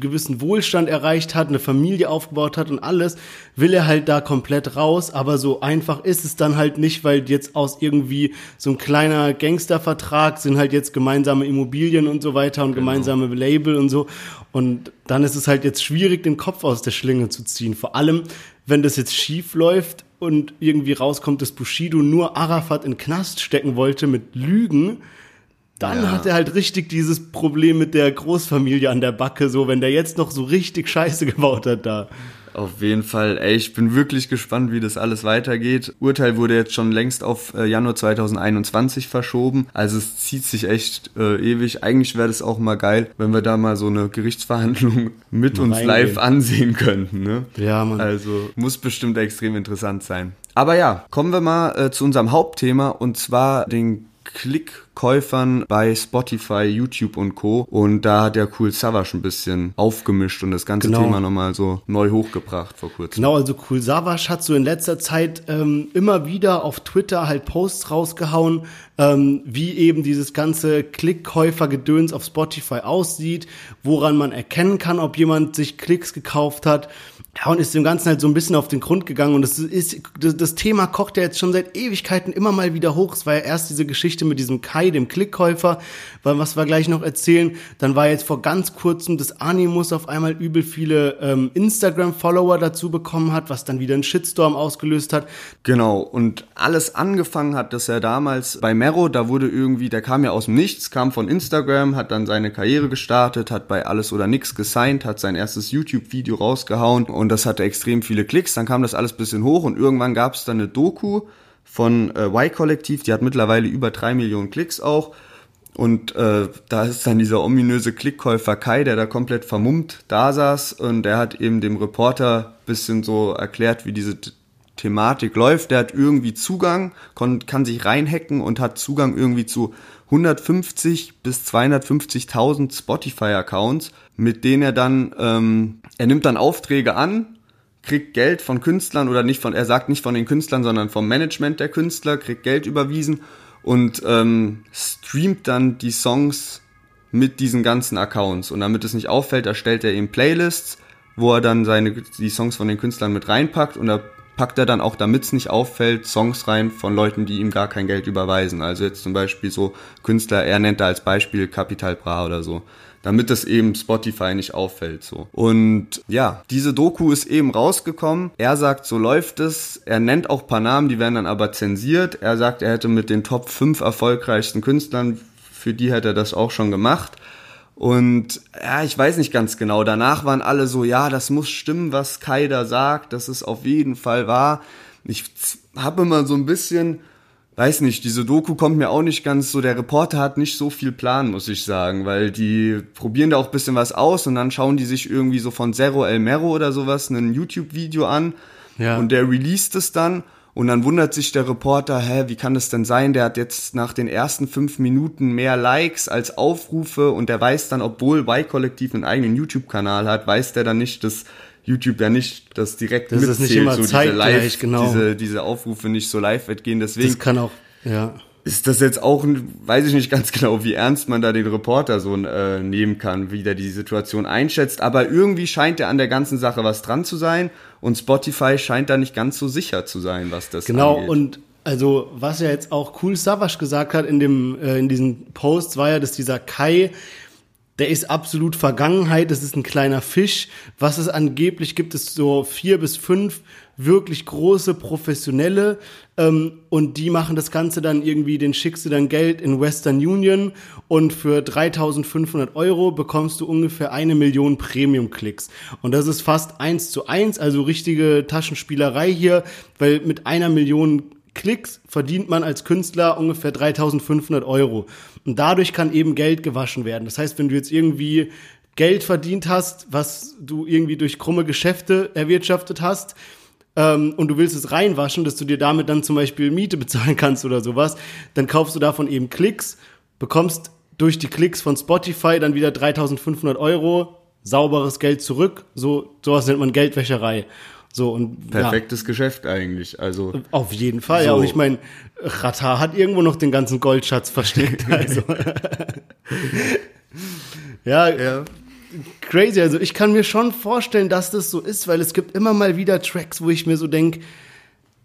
gewissen Wohlstand erreicht hat, eine Familie aufgebaut hat und alles, will er halt da komplett raus, aber so einfach ist es dann halt nicht, weil jetzt aus irgendwie so ein kleiner Gangstervertrag sind halt jetzt gemeinsame Immobilien und so weiter und gemeinsame Label und so. Und dann ist es halt jetzt schwierig, den Kopf aus der Schlinge zu ziehen, vor allem, wenn das jetzt schief läuft und irgendwie rauskommt, dass Bushido nur Arafat in Knast stecken wollte mit Lügen, dann Ja. hat er halt richtig dieses Problem mit der Großfamilie an der Backe, so wenn der jetzt noch so richtig Scheiße (laughs) gebaut hat da. Auf jeden Fall, ey, ich bin wirklich gespannt, wie das alles weitergeht. Urteil wurde jetzt schon längst auf äh, Januar 2021 verschoben. Also es zieht sich echt äh, ewig. Eigentlich wäre das auch mal geil, wenn wir da mal so eine Gerichtsverhandlung (laughs) mit Mal uns reingehen. live ansehen könnten. Ne? Ja, Mann. Also muss bestimmt extrem interessant sein. Aber ja, kommen wir mal äh, zu unserem Hauptthema und zwar den Klickkäufern bei Spotify, YouTube und Co. Und da hat der Cool Savage ein bisschen aufgemischt und das ganze Genau. Thema nochmal so neu hochgebracht vor kurzem. Genau, also Cool Savas hat so in letzter Zeit ähm, immer wieder auf Twitter halt Posts rausgehauen, ähm, wie eben dieses ganze Klickkäufergedöns auf Spotify aussieht, woran man erkennen kann, ob jemand sich Klicks gekauft hat. Ja, und ist dem Ganzen halt so ein bisschen auf den Grund gegangen. Und das ist, das, das Thema kocht ja jetzt schon seit Ewigkeiten immer mal wieder hoch. Es war ja erst diese Geschichte mit diesem Kai, dem Klickkäufer, weil was wir gleich noch erzählen. Dann war jetzt vor ganz kurzem, dass Animus auf einmal übel viele ähm, Instagram-Follower dazu bekommen hat, was dann wieder einen Shitstorm ausgelöst hat. Genau, und alles angefangen hat, dass er damals bei Mero, da wurde irgendwie, der kam ja aus dem Nichts, kam von Instagram, hat dann seine Karriere gestartet, hat bei Alles oder Nix gesigned, hat sein erstes YouTube-Video rausgehauen und das hatte extrem viele Klicks, dann kam das alles bisschen hoch und irgendwann gab es dann eine Doku von äh, Y-Kollektiv, die hat mittlerweile über drei Millionen Klicks auch. Und äh, da ist dann dieser ominöse Klickkäufer Kai, der da komplett vermummt da saß. Und der hat eben dem Reporter bisschen so erklärt, wie diese Thematik läuft. Der hat irgendwie Zugang, kann sich reinhacken und hat Zugang irgendwie zu 150 bis 250.000 Spotify-Accounts, mit denen er dann, ähm, er nimmt dann Aufträge an, kriegt Geld von Künstlern oder nicht von, er sagt nicht von den Künstlern, sondern vom Management der Künstler, kriegt Geld überwiesen und ähm, streamt dann die Songs mit diesen ganzen Accounts. Und damit es nicht auffällt, erstellt er eben Playlists, wo er dann seine, die Songs von den Künstlern mit reinpackt und da packt er dann auch, damit es nicht auffällt, Songs rein von Leuten, die ihm gar kein Geld überweisen. Also jetzt zum Beispiel so Künstler, er nennt da als Beispiel Capital Bra oder so. Damit das eben Spotify nicht auffällt, so. Und ja, diese Doku ist eben rausgekommen. Er sagt, so läuft es. Er nennt auch paar Namen, die werden dann aber zensiert. Er sagt, er hätte mit den Top 5 erfolgreichsten Künstlern, für die hätte er das auch schon gemacht. Und ja, ich weiß nicht ganz genau. Danach waren alle so, ja, das muss stimmen, was Kai da sagt, das ist auf jeden Fall wahr. Ich habe immer so ein bisschen weiß nicht, diese Doku kommt mir auch nicht ganz so, der Reporter hat nicht so viel Plan, muss ich sagen, weil die probieren da auch ein bisschen was aus und dann schauen die sich irgendwie so von Zero El Mero oder sowas ein YouTube-Video an Ja. und der released es dann und dann wundert sich der Reporter, hä, wie kann das denn sein? Der hat jetzt nach den ersten fünf Minuten mehr Likes als Aufrufe und der weiß dann, obwohl Y-Kollektiv einen eigenen YouTube-Kanal hat, weiß der dann nicht, dass YouTube ja nicht das direkt Das ist mitzählt, nicht immer so diese Live, genau. diese, diese Aufrufe nicht so live gehen. Deswegen Das kann auch, ja. ist das jetzt auch, ein- weiß ich nicht ganz (laughs) genau, wie ernst man da den Reporter so äh, nehmen kann, wie der die Situation einschätzt. Aber irgendwie scheint er an der ganzen Sache was dran zu sein und Spotify scheint da nicht ganz so sicher zu sein, was das Genau, angeht. und also was ja jetzt auch Cool Savage gesagt hat in dem äh, in diesen Posts war ja, dass dieser Kai der ist absolut Vergangenheit, das ist ein kleiner Fisch. Was es angeblich gibt, ist so vier bis fünf wirklich große Professionelle ähm, und die machen das Ganze dann irgendwie, den schickst du dann Geld in Western Union und für 3500 Euro bekommst du ungefähr eine Million Premium-Klicks. Und das ist fast eins zu eins, also richtige Taschenspielerei hier, weil mit einer Million Klicks verdient man als Künstler ungefähr 3500 Euro. Und dadurch kann eben Geld gewaschen werden. Das heißt, wenn du jetzt irgendwie Geld verdient hast, was du irgendwie durch krumme Geschäfte erwirtschaftet hast, ähm, und du willst es reinwaschen, dass du dir damit dann zum Beispiel Miete (laughs) bezahlen kannst oder sowas, dann kaufst du davon eben Klicks, bekommst durch die Klicks von Spotify dann wieder 3500 Euro, sauberes Geld zurück. So, sowas nennt man Geldwäscherei. So, und ja. Perfektes Geschäft eigentlich. Also Auf jeden Fall, ja. So. Und ich meine, Rata hat irgendwo noch den ganzen Goldschatz versteckt. (laughs) Also. ja, crazy. Also ich kann mir schon vorstellen, dass das so ist, weil es gibt immer mal wieder Tracks, wo ich mir so denke,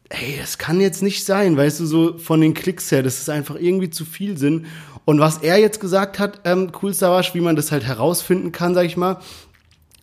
ey, das kann jetzt nicht sein, weißt du, so von den Klicks her, das ist einfach irgendwie zu viel Sinn. Und was er jetzt gesagt hat, ähm, Cool Savage, wie man das halt herausfinden kann, sag ich mal,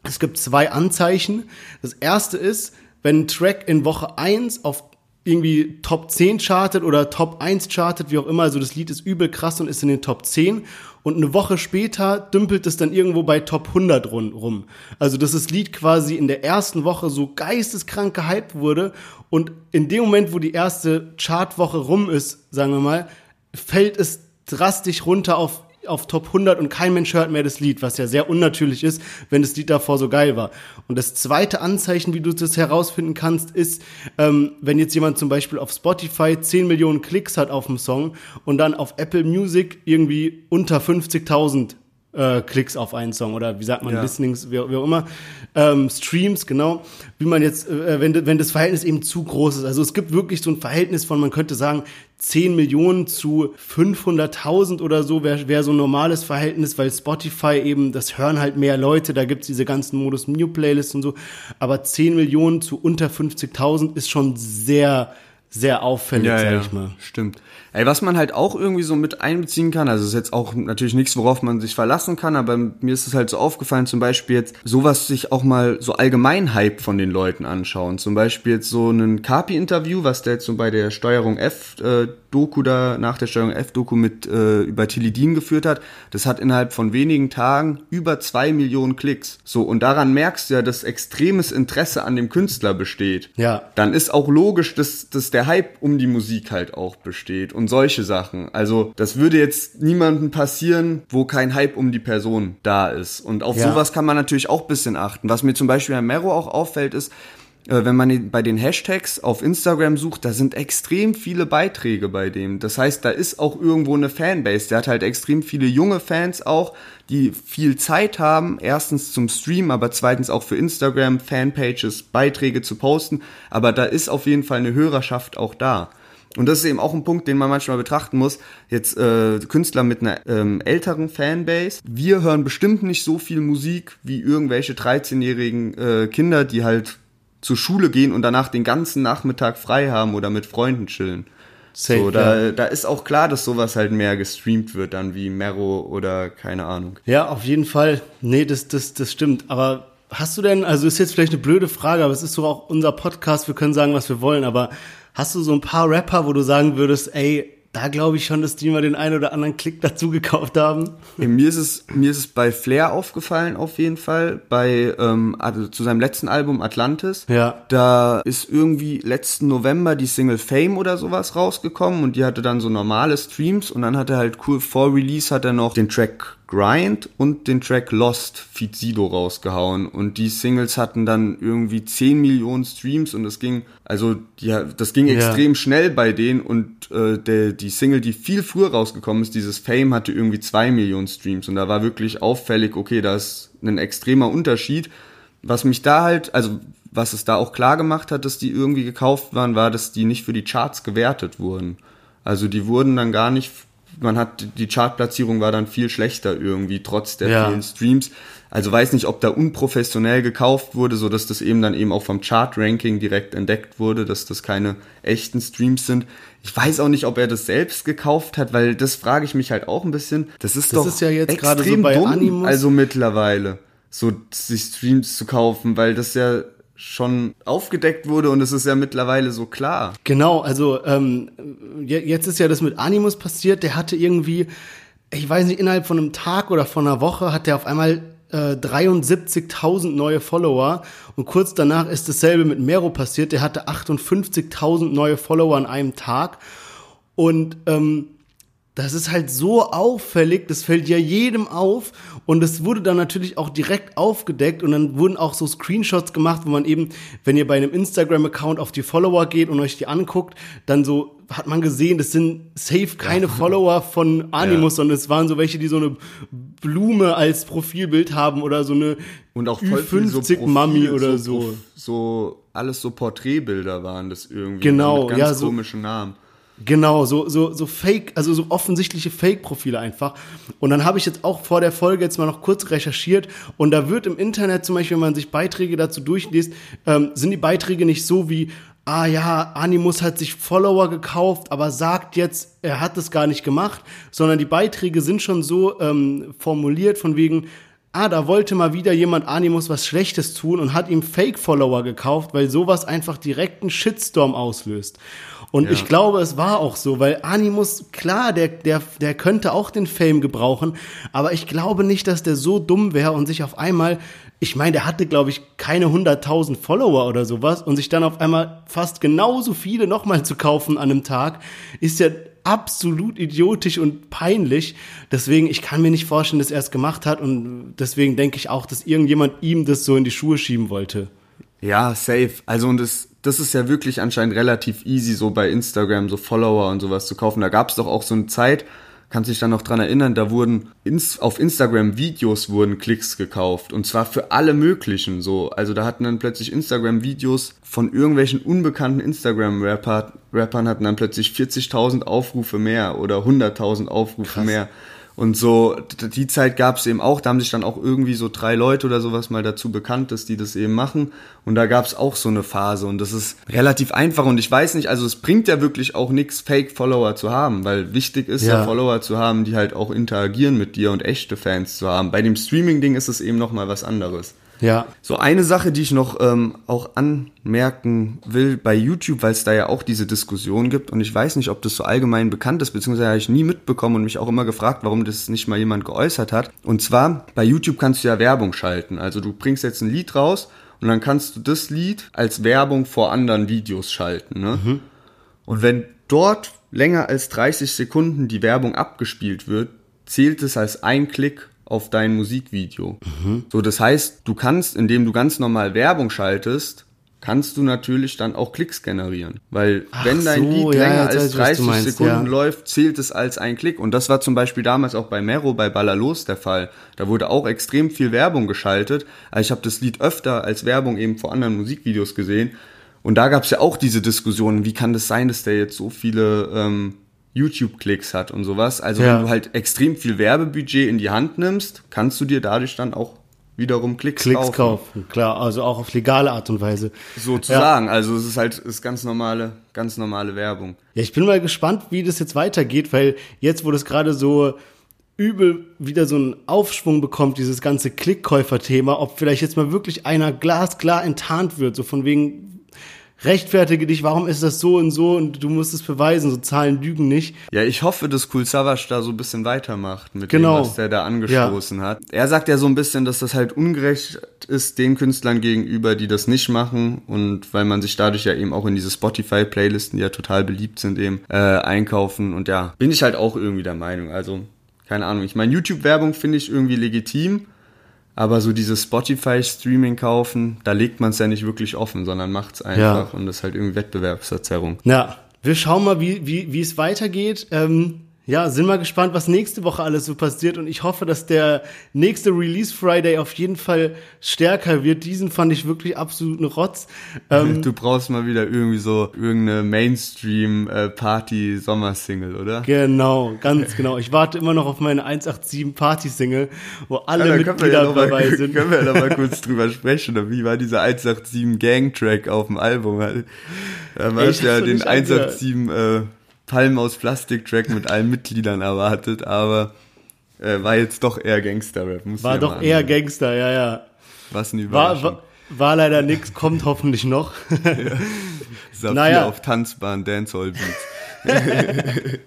es gibt zwei Anzeichen. Das erste ist, wenn ein Track in Woche 1 auf irgendwie Top 10 chartet oder Top 1 chartet, wie auch immer, also das Lied ist übel krass und ist in den Top 10 und eine Woche später dümpelt es dann irgendwo bei Top 100 run- rum. Also dass das Lied quasi in der ersten Woche so geisteskrank gehypt wurde und in dem Moment, wo die erste Chartwoche rum ist, sagen wir mal, fällt es drastisch runter auf auf Top 100 und kein Mensch hört mehr das Lied, was ja sehr unnatürlich ist, wenn das Lied davor so geil war. Und das zweite Anzeichen, wie du das herausfinden kannst, ist, ähm, wenn jetzt jemand zum Beispiel auf Spotify 10 Millionen Klicks hat auf dem Song und dann auf Apple Music irgendwie unter 50.000 äh, Klicks auf einen Song oder wie sagt man, Ja. Listenings, wie, wie auch immer, ähm, Streams, genau, wie man jetzt, äh, wenn, wenn das Verhältnis eben zu groß ist. Also es gibt wirklich so ein Verhältnis von, man könnte sagen, 10 Millionen zu 500.000 oder so wäre wär so ein normales Verhältnis, weil Spotify eben, das hören halt mehr Leute, da gibt's diese ganzen Modus New Playlists und so, aber 10 Millionen zu unter 50.000 ist schon sehr, sehr auffällig, ja, sag ja, ich mal. stimmt. Ey, was man halt auch irgendwie so mit einbeziehen kann, also ist jetzt auch natürlich nichts, worauf man sich verlassen kann, aber mir ist es halt so aufgefallen, zum Beispiel jetzt sowas sich auch mal so allgemein Hype von den Leuten anschauen. Zum Beispiel jetzt so ein Kapi-Interview, was der jetzt so bei der Steuerung F äh, da, nach der Steuerung F Doku mit äh, über Tilidin geführt hat, das hat innerhalb von wenigen Tagen über zwei Millionen Klicks. So, und daran merkst du ja, dass extremes Interesse an dem Künstler besteht Ja. dann ist auch logisch, dass, dass der Hype um die Musik halt auch besteht und solche Sachen. Also das würde jetzt niemandem passieren, wo kein Hype um die Person da ist. Und auf Ja. sowas kann man natürlich auch ein bisschen achten. Was mir zum Beispiel an Mero auch auffällt, ist, äh, wenn man bei den Hashtags auf Instagram sucht, da sind extrem viele Beiträge bei dem. Das heißt, da ist auch irgendwo eine Fanbase. Der hat halt extrem viele junge Fans auch, die viel Zeit haben, erstens zum Stream, aber zweitens auch für Instagram, Fanpages, Beiträge zu posten. Aber da ist auf jeden Fall eine Hörerschaft auch da. Und das ist eben auch ein Punkt, den man manchmal betrachten muss. Jetzt äh, Künstler mit einer ähm, älteren Fanbase. Wir hören bestimmt nicht so viel Musik wie irgendwelche 13-jährigen äh, Kinder, die halt zur Schule gehen und danach den ganzen Nachmittag frei haben oder mit Freunden chillen. Safe, so, da, ja. da ist auch klar, dass sowas halt mehr gestreamt wird dann wie Mero oder keine Ahnung. Ja, auf jeden Fall. Nee, das, das, das stimmt. Aber hast du denn, also ist jetzt vielleicht eine blöde Frage, aber es ist so auch unser Podcast, wir können sagen, was wir wollen, aber hast du so ein paar Rapper, wo du sagen würdest, ey, da glaube ich schon, dass die mal den einen oder anderen Klick dazu gekauft haben. Ja, mir ist es mir ist es bei Flair aufgefallen auf jeden Fall bei ähm, also zu seinem letzten Album Atlantis. Ja. Da ist irgendwie letzten November die Single Fame oder sowas rausgekommen und die hatte dann so normale Streams und dann hat er halt cool vor Release hat er noch den Track Grind und den Track Lost Feed Sido rausgehauen. Und die Singles hatten dann irgendwie 10 Millionen Streams und das ging also ja das ging Ja. extrem schnell bei denen. Und äh, der die Single die viel früher rausgekommen ist dieses Fame hatte irgendwie 2 Millionen Streams. Und da war wirklich auffällig okay da ist ein extremer Unterschied. Was mich da halt also was es da auch klar gemacht hat dass die irgendwie gekauft waren war dass die nicht für die Charts gewertet wurden. Also die wurden dann gar nicht man hat die Chartplatzierung war dann viel schlechter irgendwie trotz der Ja. vielen Streams. Also weiß nicht, ob da unprofessionell gekauft wurde, so dass das eben dann eben auch vom Chart-Ranking direkt entdeckt wurde, dass das keine echten Streams sind. Ich weiß auch nicht, ob er das selbst gekauft hat, weil das frage ich mich halt auch ein bisschen. Das ist Das doch ist ja jetzt gerade so extrem bei dumm, Animus. also mittlerweile so sich Streams zu kaufen, weil das ja schon aufgedeckt wurde und es ist ja mittlerweile so klar. Genau, also ähm, je- jetzt ist ja das mit Animus passiert. Der hatte irgendwie, ich weiß nicht, innerhalb von einem Tag oder von einer Woche hat der auf einmal äh, 73.000 neue Follower und kurz danach ist dasselbe mit Mero passiert. Der hatte 58.000 neue Follower an einem Tag und ähm, das ist halt so auffällig, das fällt ja jedem auf und es wurde dann natürlich auch direkt aufgedeckt und dann wurden auch so Screenshots gemacht, wo man eben, wenn ihr bei einem Instagram-Account auf die Follower geht und euch die anguckt, dann so hat man gesehen, das sind safe keine Follower von Animus, sondern es waren so welche, die so eine Blume als Profilbild haben oder so eine Und auch voll viel so Ü50 Mami oder so. so. So, alles so Porträtbilder waren das irgendwie. Genau, mit ganz ja, so- komischen Namen. Genau, so, so, so fake, also so offensichtliche Fake-Profile einfach. Und dann habe ich jetzt auch vor der Folge jetzt mal noch kurz recherchiert und da wird im Internet zum Beispiel, wenn man sich Beiträge dazu durchliest, ähm, sind die Beiträge nicht so wie, ah ja, Animus hat sich Follower gekauft, aber sagt jetzt, er hat es gar nicht gemacht, sondern die Beiträge sind schon so ähm, formuliert von wegen, ah, da wollte mal wieder jemand Animus was Schlechtes tun und hat ihm Fake-Follower gekauft, weil sowas einfach direkt einen Shitstorm auslöst. Und ich glaube, es war auch so, weil Animus, klar, der, der, der könnte auch den Fame gebrauchen, aber ich glaube nicht, dass der so dumm wäre und sich auf einmal, ich meine, der hatte, glaube ich, keine 100.000 Follower oder sowas und sich dann auf einmal fast genauso viele nochmal zu kaufen an einem Tag, ist ja absolut idiotisch und peinlich. Deswegen, ich kann mir nicht vorstellen, dass er es gemacht hat und deswegen denke ich auch, dass irgendjemand ihm das so in die Schuhe schieben wollte. Ja, safe. Also und das, das ist ja wirklich anscheinend relativ easy, so bei Instagram so Follower und sowas zu kaufen. Da gab es doch auch so eine Zeit, kannst dich dann noch dran erinnern, da wurden ins, auf Instagram Videos wurden Klicks gekauft und zwar für alle möglichen so. Also da hatten dann plötzlich Instagram Videos von irgendwelchen unbekannten Instagram Rapper, Rappern hatten dann plötzlich 40.000 Aufrufe mehr oder 100.000 Aufrufe mehr. Und so, die Zeit gab es eben auch, da haben sich dann auch irgendwie so drei Leute oder sowas mal dazu bekannt, dass die das eben machen. Und da gab es auch so eine Phase und das ist relativ einfach und ich weiß nicht, also es bringt ja wirklich auch nichts, Fake-Follower zu haben, weil wichtig ist ja. Ja. Follower zu haben, die halt auch interagieren mit dir und echte Fans zu haben. Bei dem Streaming-Ding ist es eben nochmal was anderes. Ja. So eine Sache, die ich noch ähm, auch anmerken will bei YouTube, weil es da ja auch diese Diskussion gibt und ich weiß nicht, ob das so allgemein bekannt ist, beziehungsweise habe ich nie mitbekommen und mich auch immer gefragt, warum das nicht mal jemand geäußert hat. Und zwar, bei YouTube kannst du ja Werbung schalten. Also du bringst jetzt ein Lied raus und dann kannst du das Lied als Werbung vor anderen Videos schalten. Ne? Und wenn dort länger als 30 Sekunden die Werbung abgespielt wird, zählt es als ein Klick auf dein Musikvideo. So, das heißt, du kannst, indem du ganz normal Werbung schaltest, kannst du natürlich dann auch Klicks generieren. Weil wenn dein so, Lied ja, länger weiß als ich, was du 30 meinst, Sekunden ja. läuft, zählt es als ein Klick. Und das war zum Beispiel damals auch bei Mero, bei Ballalos der Fall. Da wurde auch extrem viel Werbung geschaltet. Also ich habe das Lied öfter als Werbung eben vor anderen Musikvideos gesehen. Und da gab es ja auch diese Diskussion, wie kann das sein, dass der jetzt so viele ähm, YouTube-Klicks hat und sowas. Also Ja. wenn du halt extrem viel Werbebudget in die Hand nimmst, kannst du dir dadurch dann auch wiederum Klicks, Klicks kaufen. kaufen, klar, also auch auf legale Art und Weise. Sozusagen. Also es ist halt ist ganz normale, ganz normale Werbung. Ja, ich bin mal gespannt, wie das jetzt weitergeht, weil jetzt, wo das gerade so übel wieder so einen Aufschwung bekommt, dieses ganze Klickkäufer-Thema, ob vielleicht jetzt mal wirklich einer glasklar enttarnt wird, so von wegen rechtfertige dich, warum ist das so und so und du musst es beweisen, so Zahlen lügen nicht. Ja, ich hoffe, dass Cool Savage da so ein bisschen weitermacht mit Genau. dem, was der da angestoßen hat. Er sagt ja so ein bisschen, dass das halt ungerecht ist den Künstlern gegenüber, die das nicht machen und weil man sich dadurch ja eben auch in diese Spotify-Playlisten, die ja total beliebt sind, eben äh, einkaufen und ja, bin ich halt auch irgendwie der Meinung. Also, keine Ahnung. Ich meine, YouTube-Werbung finde ich irgendwie legitim, aber so dieses Spotify-Streaming kaufen, da legt man es ja nicht wirklich offen, sondern macht es einfach und das ist halt irgendwie Wettbewerbsverzerrung. Ja, wir schauen mal, wie, wie, wie es weitergeht. Ähm, ja, sind mal gespannt, was nächste Woche alles so passiert und ich hoffe, dass der nächste Release Friday auf jeden Fall stärker wird. Diesen fand ich wirklich absoluten Rotz. Ähm, Du brauchst mal wieder irgendwie so irgendeine Mainstream-Party-Sommersingle, oder? genau, ganz genau. Ich warte immer noch auf meine 187 Party Single, wo alle Ja, Mitglieder ja noch mal, dabei (laughs) sind. können wir ja noch mal kurz drüber sprechen. oder Wie war dieser 187 Gang-Track auf dem Album? Da Ey, hast ich ja den nicht angehört. 187 äh, Palm aus Plastik-Track mit allen Mitgliedern erwartet, aber äh, war jetzt doch eher Gangster-Rap. War ja doch eher anhören. Gangster, ja, ja. Was eine War, Überraschung. war, war leider nix, kommt hoffentlich noch. (laughs) Saphir naja. auf Tanzbahn, Dancehall-Beats. (laughs)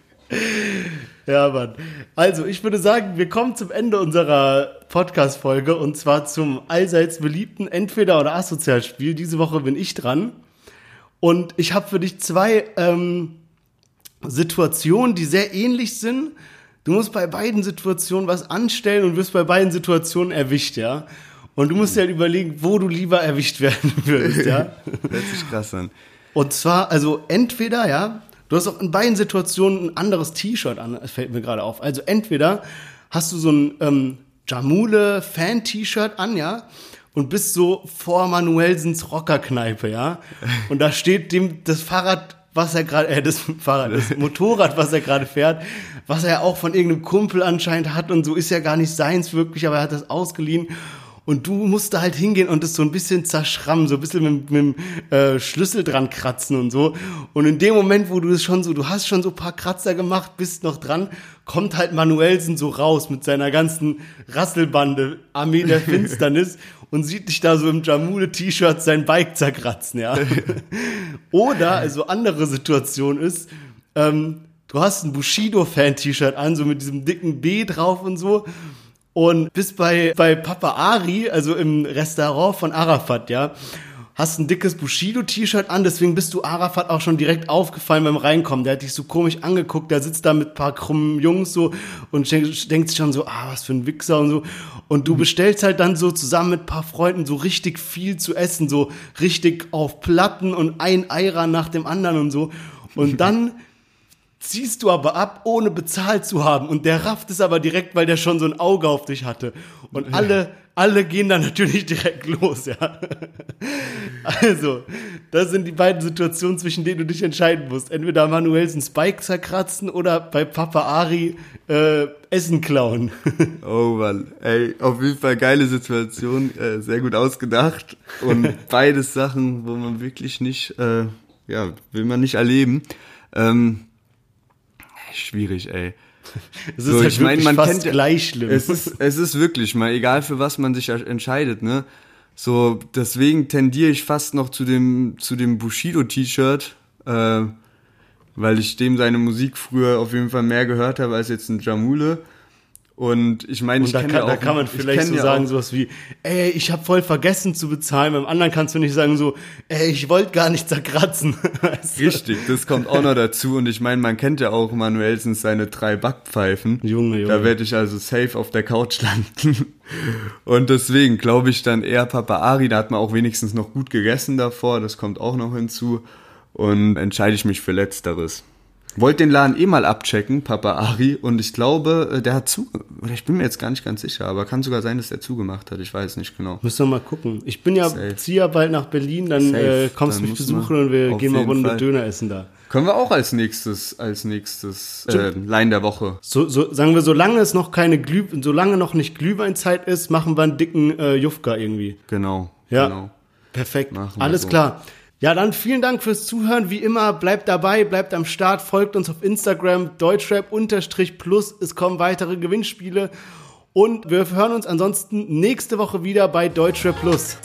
Ja, Mann. Also, ich würde sagen, wir kommen zum Ende unserer Podcast-Folge und zwar zum allseits beliebten Entweder- oder Asozialspiel. Diese Woche bin ich dran. Und ich habe für dich zwei ähm, Situationen, die sehr ähnlich sind. Du musst bei beiden Situationen was anstellen und wirst bei beiden Situationen erwischt, ja. Und du musst dir halt überlegen, wo du lieber erwischt werden (laughs) würdest, ja. (laughs) Hört sich krass an. Und zwar, also entweder, ja, du hast auch in beiden Situationen ein anderes T-Shirt an, das fällt mir gerade auf. Also entweder hast du so ein ähm, Jamule-Fan-T-Shirt an, ja, und bist so vor Manuelsens Rockerkneipe, ja. Und da steht dem das Fahrrad, was er gerade, äh, das Fahrrad, das (laughs) Motorrad, was er gerade fährt, was er auch von irgendeinem Kumpel anscheinend hat und so ist ja gar nicht seins wirklich, aber er hat das ausgeliehen. Und du musst da halt hingehen und das so ein bisschen zerschrammen, so ein bisschen mit, mit dem äh, Schlüssel dran kratzen und so. Und in dem Moment, wo du es schon so, du hast schon so ein paar Kratzer gemacht, bist noch dran, kommt halt Manuelsen so raus mit seiner ganzen Rasselbande, Armee der (laughs) Finsternis und sieht dich da so im Jamule-T-Shirt sein Bike zerkratzen, ja. (laughs) Oder, also andere Situation ist, ähm, du hast ein Bushido-Fan-T-Shirt an, so mit diesem dicken B drauf und so und bist bei, bei Papa Ari, also im Restaurant von Arafat, ja, hast ein dickes Bushido-T-Shirt an, deswegen bist du Arafat auch schon direkt aufgefallen beim Reinkommen. Der hat dich so komisch angeguckt, der sitzt da mit paar krummen Jungs so und denk- denkt sich schon so, ah, was für ein Wichser und so. Und du bestellst halt dann so zusammen mit paar Freunden so richtig viel zu essen, so richtig auf Platten und ein Eiran nach dem anderen und so. Und (laughs) dann ziehst du aber ab, ohne bezahlt zu haben. Und der rafft es aber direkt, weil der schon so ein Auge auf dich hatte. Und alle, alle gehen dann natürlich direkt los, ja. Also, das sind die beiden Situationen, zwischen denen du dich entscheiden musst. Entweder Manuelsen Spike zerkratzen oder bei Papa Ari äh, Essen klauen. (laughs) Oh Mann, ey, auf jeden Fall geile Situation, äh, sehr gut ausgedacht und (laughs) beides Sachen, wo man wirklich nicht, äh, ja, will man nicht erleben. Ähm, schwierig, ey. (laughs) Es ist halt wirklich fast ja- gleich schlimm. Es ist, es ist wirklich mal, egal für was man sich entscheidet, ne? So, deswegen tendiere ich fast noch zu dem, zu dem Bushido-T-Shirt, äh, weil ich dem seine Musik früher auf jeden Fall mehr gehört habe als jetzt ein Jamule. Und ich meine, ich da kann, ja da auch, kann man ich vielleicht so sagen, auch, sowas wie, ey, ich habe voll vergessen zu bezahlen. Beim anderen kannst du nicht sagen so, ey, ich wollte gar nicht zerkratzen. (laughs) Weißt du? Richtig, das kommt auch noch dazu. Und ich meine, man kennt ja auch Manuelsens seine drei Backpfeifen. Junge, Junge. Da werde ich also safe auf der Couch (laughs) landen. Und deswegen glaube ich dann eher Papa Ari. Da hat man auch wenigstens noch gut gegessen davor. Das kommt auch noch hinzu. Und entscheide ich mich für Letzteres. Wollte den Laden eh mal abchecken, Papa Ari. Und ich glaube, äh, der hat zu, oder ich bin mir jetzt gar nicht ganz sicher, aber kann sogar sein, dass der zugemacht hat. Ich weiß nicht genau. Müssen wir mal gucken. Ich bin ja, Safe. ziehe ja bald nach Berlin, dann äh, kommst du mich besuchen und wir gehen mal Runde Fall. Döner essen da. Können wir auch als nächstes, als nächstes äh, Line der Woche. So, so, sagen wir, solange es noch keine Glüh, solange noch nicht Glühweinzeit ist, machen wir einen dicken äh, Jufka irgendwie. Genau. Ja. Genau. Perfekt. Alles so. klar. Ja, dann vielen Dank fürs Zuhören. Wie immer, bleibt dabei, bleibt am Start, folgt uns auf Instagram, Deutschrap-Plus. Es kommen weitere Gewinnspiele. Und wir hören uns ansonsten nächste Woche wieder bei Deutschrap Plus.